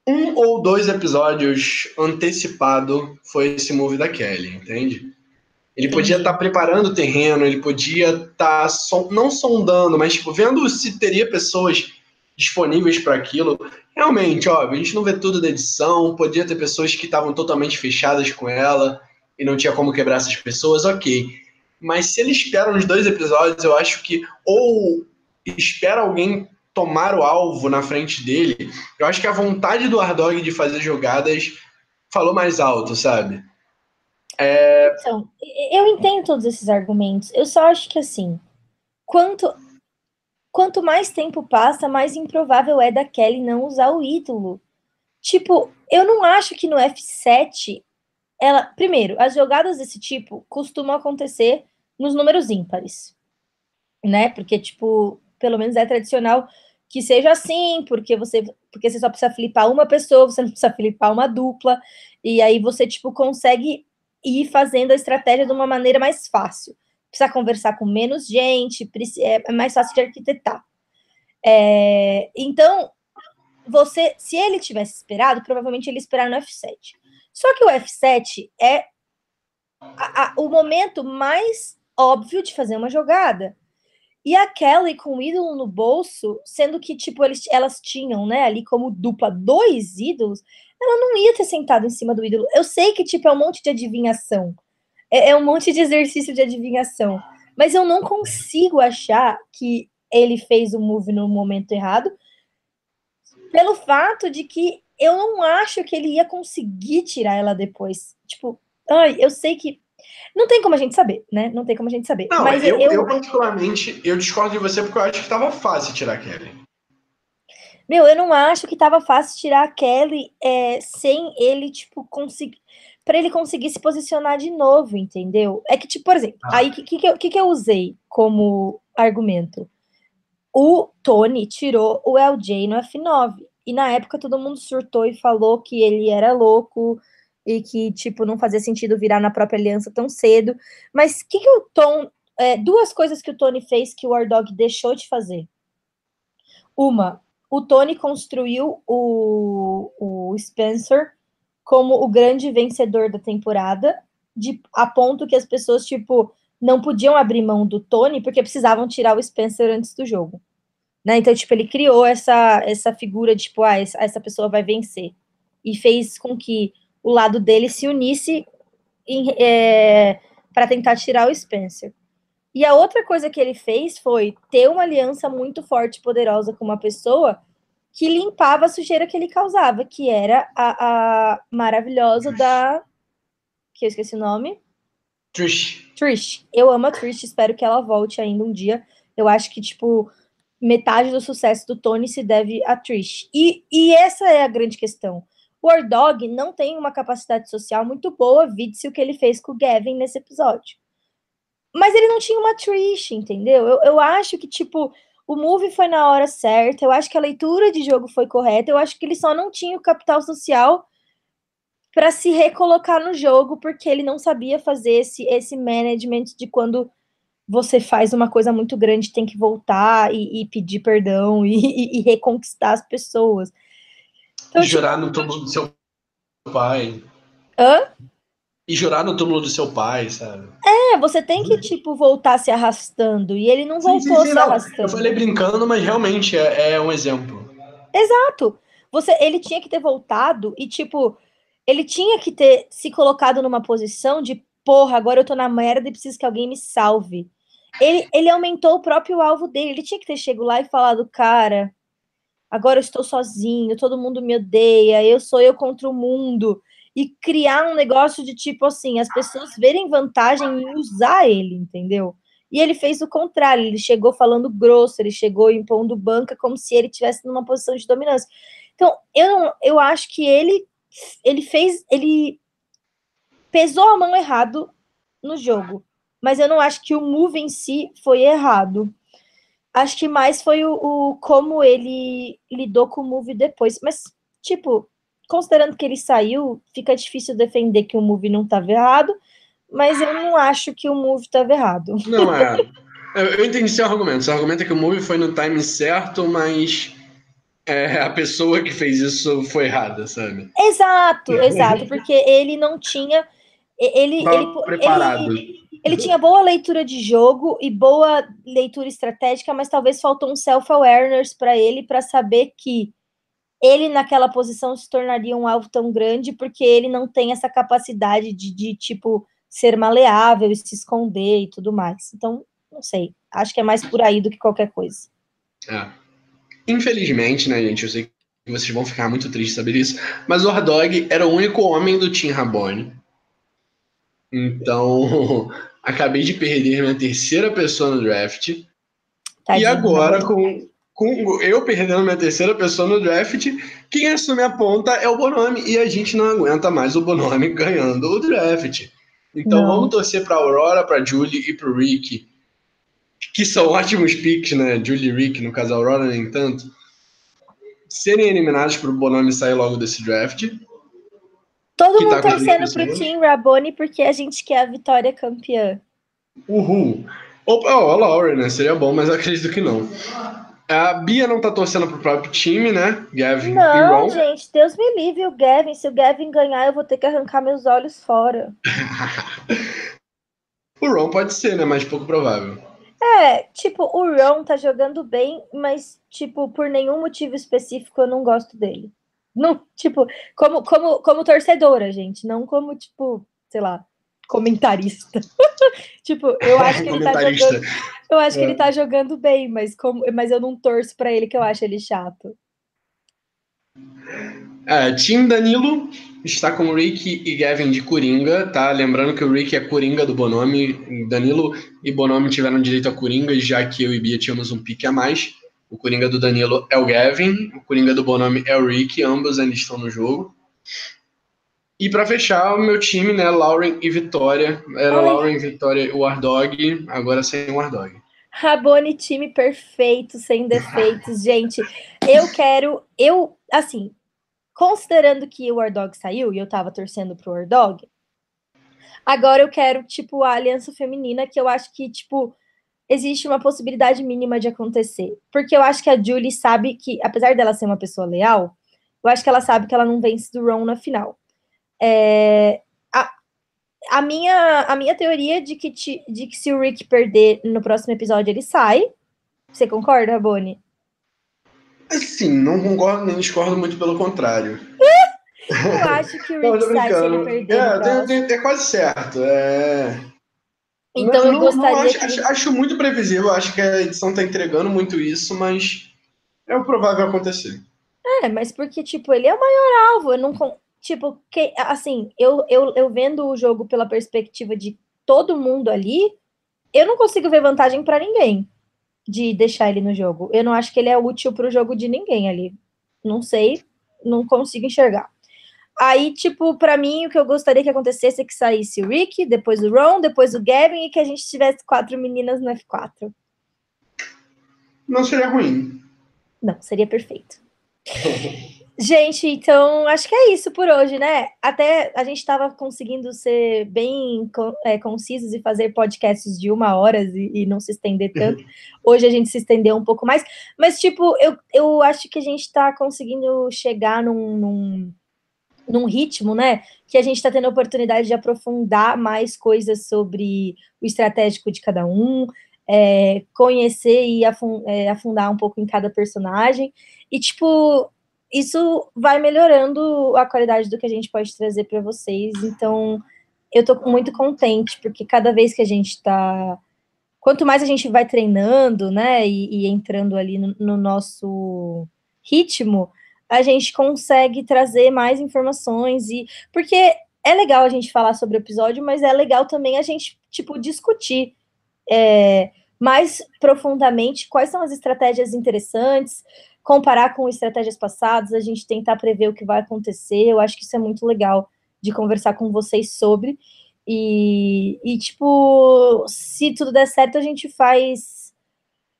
um ou dois episódios antecipado foi esse move da Kelly, entende? Ele podia estar tá preparando o terreno, ele podia estar tá não sondando, mas tipo, vendo se teria pessoas disponíveis para aquilo. Realmente, ó, a gente não vê tudo da edição, podia ter pessoas que estavam totalmente fechadas com ela e não tinha como quebrar essas pessoas, ok. Mas se ele espera uns dois episódios, eu acho que ou espera alguém tomar o alvo na frente dele, eu acho que a vontade do Ardog de fazer jogadas falou mais alto, sabe? É... Então, eu entendo todos esses argumentos. Eu só acho que assim, quanto quanto mais tempo passa, mais improvável é da Kelly não usar o ídolo. Tipo, eu não acho que no F7 ela, primeiro, as jogadas desse tipo costumam acontecer nos números ímpares, né? Porque tipo, pelo menos é tradicional que seja assim, porque você porque você só precisa flipar uma pessoa, você não precisa flipar uma dupla, e aí você tipo consegue e fazendo a estratégia de uma maneira mais fácil. Precisa conversar com menos gente, é, é mais fácil de arquitetar. É, então, você, se ele tivesse esperado, provavelmente ele esperar no F7. Só que o F7 é a, a, o momento mais óbvio de fazer uma jogada. E a Kelly com o ídolo no bolso, sendo que, tipo, eles, elas tinham, né, ali como dupla dois ídolos, ela não ia ter sentado em cima do ídolo. Eu sei que, tipo, é um monte de adivinhação. É, é um monte de exercício de adivinhação. Mas eu não consigo achar que ele fez o move no momento errado, pelo fato de que eu não acho que ele ia conseguir tirar ela depois. Tipo, ai, eu sei que. Não tem como a gente saber, né? Não tem como a gente saber. Não, mas eu, eu, eu particularmente, eu discordo de você porque eu acho que tava fácil tirar a Kelly. Meu, eu não acho que tava fácil tirar a Kelly é, sem ele, tipo, conseguir. para ele conseguir se posicionar de novo, entendeu? É que, tipo, por exemplo, ah. aí o que, que, que, que eu usei como argumento? O Tony tirou o LJ no F9. E na época todo mundo surtou e falou que ele era louco e que, tipo, não fazia sentido virar na própria aliança tão cedo. Mas que, que o Tom. É, duas coisas que o Tony fez que o War Dog deixou de fazer. Uma, o Tony construiu o, o Spencer como o grande vencedor da temporada, de, a ponto que as pessoas, tipo, não podiam abrir mão do Tony porque precisavam tirar o Spencer antes do jogo. Né? Então, tipo, ele criou essa, essa figura de, tipo, ah, essa pessoa vai vencer. E fez com que o lado dele se unisse é, para tentar tirar o Spencer. E a outra coisa que ele fez foi ter uma aliança muito forte e poderosa com uma pessoa que limpava a sujeira que ele causava, que era a, a maravilhosa da. que eu esqueci o nome. Trish. Trish. Eu amo a Trish, espero que ela volte ainda um dia. Eu acho que, tipo, metade do sucesso do Tony se deve a Trish. E, e essa é a grande questão. O War Dog não tem uma capacidade social muito boa, vide-se o que ele fez com o Gavin nesse episódio. Mas ele não tinha uma Trish, entendeu? Eu, eu acho que, tipo, o move foi na hora certa, eu acho que a leitura de jogo foi correta, eu acho que ele só não tinha o capital social para se recolocar no jogo, porque ele não sabia fazer esse, esse management de quando você faz uma coisa muito grande, tem que voltar e, e pedir perdão e, e, e, reconquistar as pessoas. Então, jurar tipo, no túmulo do seu pai. Hã? E jurar no túmulo do seu pai, sabe? É, você tem que, tipo, voltar se arrastando. E ele não voltou sim, sim, sim, se não. arrastando. Eu falei brincando, mas realmente é, é um exemplo. Exato. Você, ele tinha que ter voltado e, tipo, ele tinha que ter se colocado numa posição de porra, agora eu tô na merda e preciso que alguém me salve. Ele, ele aumentou o próprio alvo dele. Ele tinha que ter chegado lá e falado, cara, agora eu estou sozinho, todo mundo me odeia, eu sou eu contra o mundo. E criar um negócio de tipo assim, as pessoas verem vantagem em usar ele, entendeu? E ele fez o contrário, ele chegou falando grosso, ele chegou impondo banca como se ele tivesse numa posição de dominância. Então, eu, eu acho que ele ele fez, ele pesou a mão errado no jogo, mas eu não acho que o move em si foi errado. Acho que mais foi o, o como ele lidou com o move depois. Mas, tipo, considerando que ele saiu, fica difícil defender que o move não estava errado, mas eu não acho que o move estava errado. Não, é. Eu entendi seu argumento. Seu argumento é que o move foi no time certo, mas é, a pessoa que fez isso foi errada, sabe? Exato, exato, porque ele não tinha. Ele, ele, preparado. Ele, ele tinha boa leitura de jogo e boa leitura estratégica, mas talvez faltou um self-awareness para ele para saber que ele naquela posição se tornaria um alvo tão grande porque ele não tem essa capacidade de, de tipo ser maleável e se esconder e tudo mais. Então, não sei. Acho que é mais por aí do que qualquer coisa. É. Infelizmente, né, gente, eu sei que vocês vão ficar muito tristes saber isso, mas o Hardog era o único homem do Team Rabone. Então, acabei de perder minha terceira pessoa no draft. Tadinho, e agora, com, com eu perdendo minha terceira pessoa no draft, quem assume a ponta é o Bonome. E a gente não aguenta mais o Bonome ganhando o draft. Então não. vamos torcer para Aurora, para Julie e para Rick que são ótimos picks, né? Julie Rick, no caso Aurora, nem tanto, serem eliminados para o Bonami sair logo desse draft. Todo mundo tá torcendo pro Team Raboni porque a gente quer a vitória campeã. Uhul. Opa, oh, a Laura, né? Seria bom, mas acredito que não. A Bia não tá torcendo pro próprio time, né? Gavin não, e Ron. gente, Deus me livre o Gavin. Se o Gavin ganhar, eu vou ter que arrancar meus olhos fora. o Ron pode ser, né? Mas pouco provável. É, tipo, o Ron tá jogando bem, mas, tipo, por nenhum motivo específico eu não gosto dele. Não, tipo, como, como, como torcedora, gente, não como, tipo, sei lá, comentarista. tipo, eu acho que ele tá jogando. Eu acho é. que ele é. tá jogando bem, mas, como, mas eu não torço para ele, que eu acho ele chato. É, Tim Danilo está com o Rick e Gavin de Coringa, tá? Lembrando que o Rick é Coringa do Bonomi. Danilo e Bonomi tiveram direito a Coringa, já que eu e Bia tínhamos um pique a mais. O Coringa do Danilo é o Gavin, o Coringa do Bonomi é o Rick, ambos ainda estão no jogo. E para fechar, o meu time, né, Lauren e Vitória. Era Ai. Lauren, Vitória e o Wardog, agora sem o Wardog. Rabone, time perfeito, sem defeitos, gente. Eu quero, eu, assim, considerando que o Wardog saiu e eu tava torcendo pro Wardog, agora eu quero, tipo, a aliança feminina, que eu acho que, tipo, existe uma possibilidade mínima de acontecer. Porque eu acho que a Julie sabe que, apesar dela ser uma pessoa leal, eu acho que ela sabe que ela não vence do Ron na final. É, a, a, minha, a minha teoria de que, te, de que se o Rick perder no próximo episódio, ele sai. Você concorda, Boni? Sim, não concordo nem discordo muito pelo contrário. eu acho que o Rick não, sai se ele perder. É, é quase certo. É... Então não, eu gostaria. Não, acho, que... acho, muito previsível, acho que a edição tá entregando muito isso, mas é o provável acontecer. É, mas porque, tipo, ele é o maior alvo. Eu não. Tipo, que, assim, eu, eu, eu vendo o jogo pela perspectiva de todo mundo ali, eu não consigo ver vantagem para ninguém de deixar ele no jogo. Eu não acho que ele é útil para o jogo de ninguém ali. Não sei, não consigo enxergar. Aí, tipo, para mim, o que eu gostaria que acontecesse é que saísse o Rick, depois o Ron, depois o Gavin e que a gente tivesse quatro meninas no F4. Não seria ruim. Não, seria perfeito. gente, então acho que é isso por hoje, né? Até a gente estava conseguindo ser bem é, concisos e fazer podcasts de uma hora e, e não se estender tanto. Hoje a gente se estendeu um pouco mais, mas, tipo, eu, eu acho que a gente está conseguindo chegar num, num num ritmo, né? Que a gente está tendo a oportunidade de aprofundar mais coisas sobre o estratégico de cada um, é, conhecer e é, afundar um pouco em cada personagem. E, tipo, isso vai melhorando a qualidade do que a gente pode trazer para vocês. Então, eu tô muito contente, porque cada vez que a gente está. Quanto mais a gente vai treinando, né, e, e entrando ali no, no nosso ritmo, a gente consegue trazer mais informações e porque é legal a gente falar sobre o episódio, mas é legal também a gente tipo discutir é, mais profundamente quais são as estratégias interessantes, comparar com estratégias passadas, a gente tentar prever o que vai acontecer. Eu acho que isso é muito legal de conversar com vocês sobre. E, e tipo, se tudo der certo, a gente faz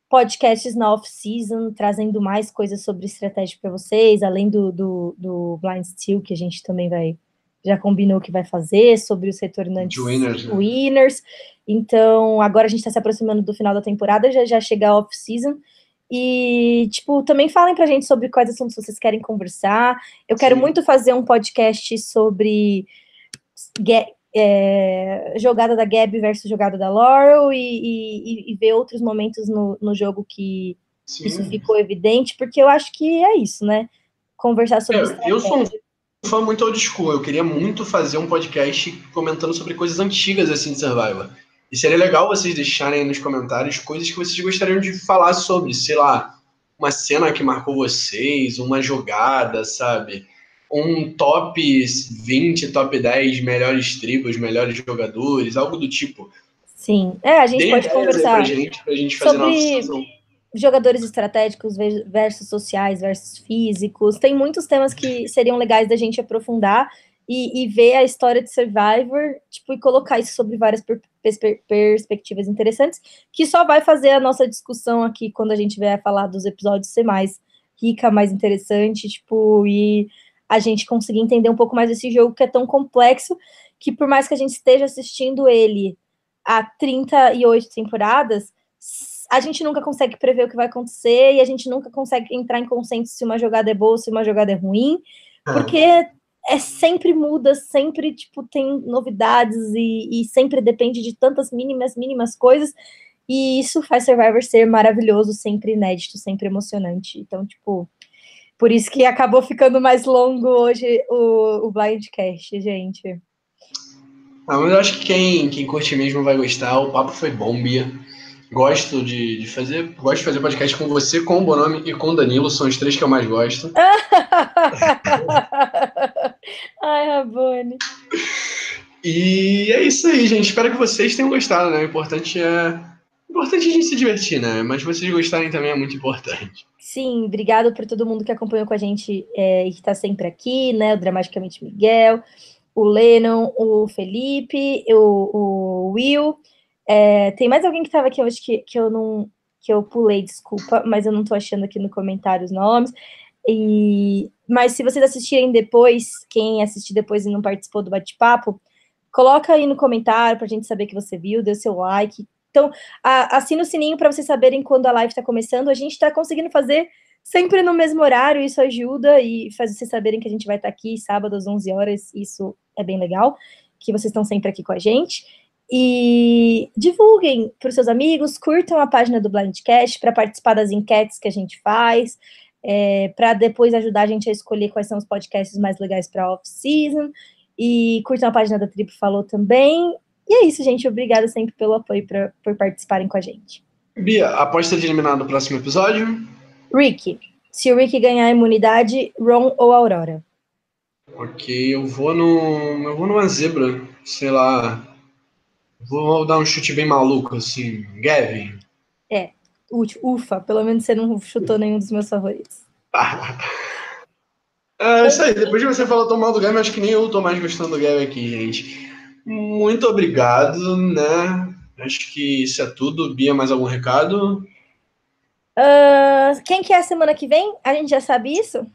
podcasts na off-season, trazendo mais coisas sobre estratégia para vocês, além do, do, do, Blind Steel, que a gente também vai, já combinou que vai fazer, sobre os retornantes winners, né? winners. Então, agora a gente está se aproximando do final da temporada, já, já chega a off-season. E, tipo, também falem pra gente sobre quais assuntos vocês querem conversar. Eu quero Sim. muito fazer um podcast sobre é, jogada da Gabi versus jogada da Laurel e, e, e ver outros momentos no, no jogo que Sim. isso ficou evidente, porque eu acho que é isso, né? Conversar sobre isso. É, eu sou um fã muito old school, eu queria muito fazer um podcast comentando sobre coisas antigas assim de Survivor. E seria legal vocês deixarem nos comentários coisas que vocês gostariam de falar sobre, sei lá, uma cena que marcou vocês, uma jogada, sabe? Um top 20, top 10 melhores tribos, melhores jogadores, algo do tipo. Sim, é, a gente Dê pode conversar pra gente, pra gente fazer sobre jogadores estratégicos versus sociais versus físicos. Tem muitos temas que seriam legais da gente aprofundar e, e ver a história de Survivor, tipo, e colocar isso sobre várias per per perspectivas interessantes, que só vai fazer a nossa discussão aqui quando a gente vier falar dos episódios ser mais rica, mais interessante, tipo, e a gente conseguir entender um pouco mais desse jogo que é tão complexo, que por mais que a gente esteja assistindo ele há 38 temporadas, a gente nunca consegue prever o que vai acontecer e a gente nunca consegue entrar em consenso se uma jogada é boa ou se uma jogada é ruim, é. porque é sempre muda, sempre tipo tem novidades e, e sempre depende de tantas mínimas, mínimas coisas. E isso faz Survivor ser maravilhoso, sempre inédito, sempre emocionante. Então, tipo, por isso que acabou ficando mais longo hoje o, o Blindcast, gente. Ah, mas eu acho que quem, quem curte mesmo vai gostar. O papo foi bom, Bia. Gosto de, de, fazer. Gosto de fazer podcast com você, com o Bonome e com o Danilo. São os três que eu mais gosto. Ai, Rabone. E é isso aí, gente. Espero que vocês tenham gostado, né? O importante é. Importante a gente se divertir, né? Mas vocês gostarem também é muito importante. Sim, obrigado por todo mundo que acompanhou com a gente é, e que está sempre aqui, né? O Dramaticamente Miguel, o Lennon, o Felipe, o, o Will. É, tem mais alguém que estava aqui hoje que, que eu não que eu pulei, desculpa, mas eu não estou achando aqui no comentário os nomes. E, mas se vocês assistirem depois, quem assistir depois e não participou do bate-papo, coloca aí no comentário para a gente saber que você viu, o seu like. Então, a, assina o sininho para vocês saberem quando a live está começando. A gente está conseguindo fazer sempre no mesmo horário, isso ajuda e faz vocês saberem que a gente vai estar tá aqui sábado às 11 horas, isso é bem legal, que vocês estão sempre aqui com a gente. E divulguem para os seus amigos, curtam a página do Blindcast para participar das enquetes que a gente faz, é, para depois ajudar a gente a escolher quais são os podcasts mais legais para off-season. E curtam a página da Tribo Falou também. E é isso, gente. Obrigada sempre pelo apoio pra, por participarem com a gente. Bia, aposta de eliminar no próximo episódio? Rick. Se o Rick ganhar a imunidade, Ron ou Aurora? Ok, eu vou no. Eu vou numa zebra, sei lá. Vou dar um chute bem maluco, assim. Gavin. É, ufa, pelo menos você não chutou nenhum dos meus favoritos. é isso aí, depois de você falar tão mal do Gavin, acho que nem eu tô mais gostando do Gavin aqui, gente. Muito obrigado, né? Acho que isso é tudo. Bia, mais algum recado? Uh, quem que é a semana que vem? A gente já sabe isso?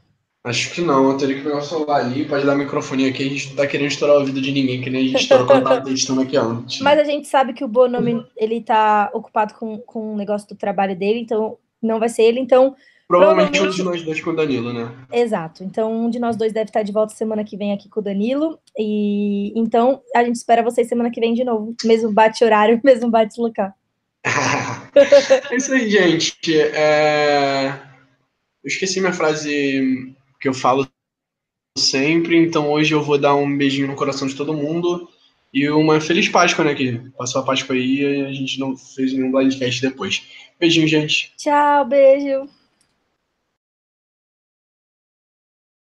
Acho que não, eu teria que pegar o celular ali, pode dar microfone aqui, a gente não tá querendo estourar o ouvido de ninguém, que nem a gente estourou quando tava testando aqui antes. Mas a gente sabe que o Bonomi, ele tá ocupado com, com o negócio do trabalho dele, então não vai ser ele, então... Provavelmente, um de nós dois com o Danilo, né? Exato, então um de nós dois deve estar de volta semana que vem aqui com o Danilo, e então a gente espera vocês semana que vem de novo, mesmo bate horário, mesmo bate local. é isso aí, gente. É... Eu esqueci minha frase que eu falo sempre. Então hoje eu vou dar um beijinho no coração de todo mundo. E uma feliz Páscoa, né? Que passou a Páscoa aí e a gente não fez nenhum blindcast depois. Beijinho, gente. Tchau, beijo.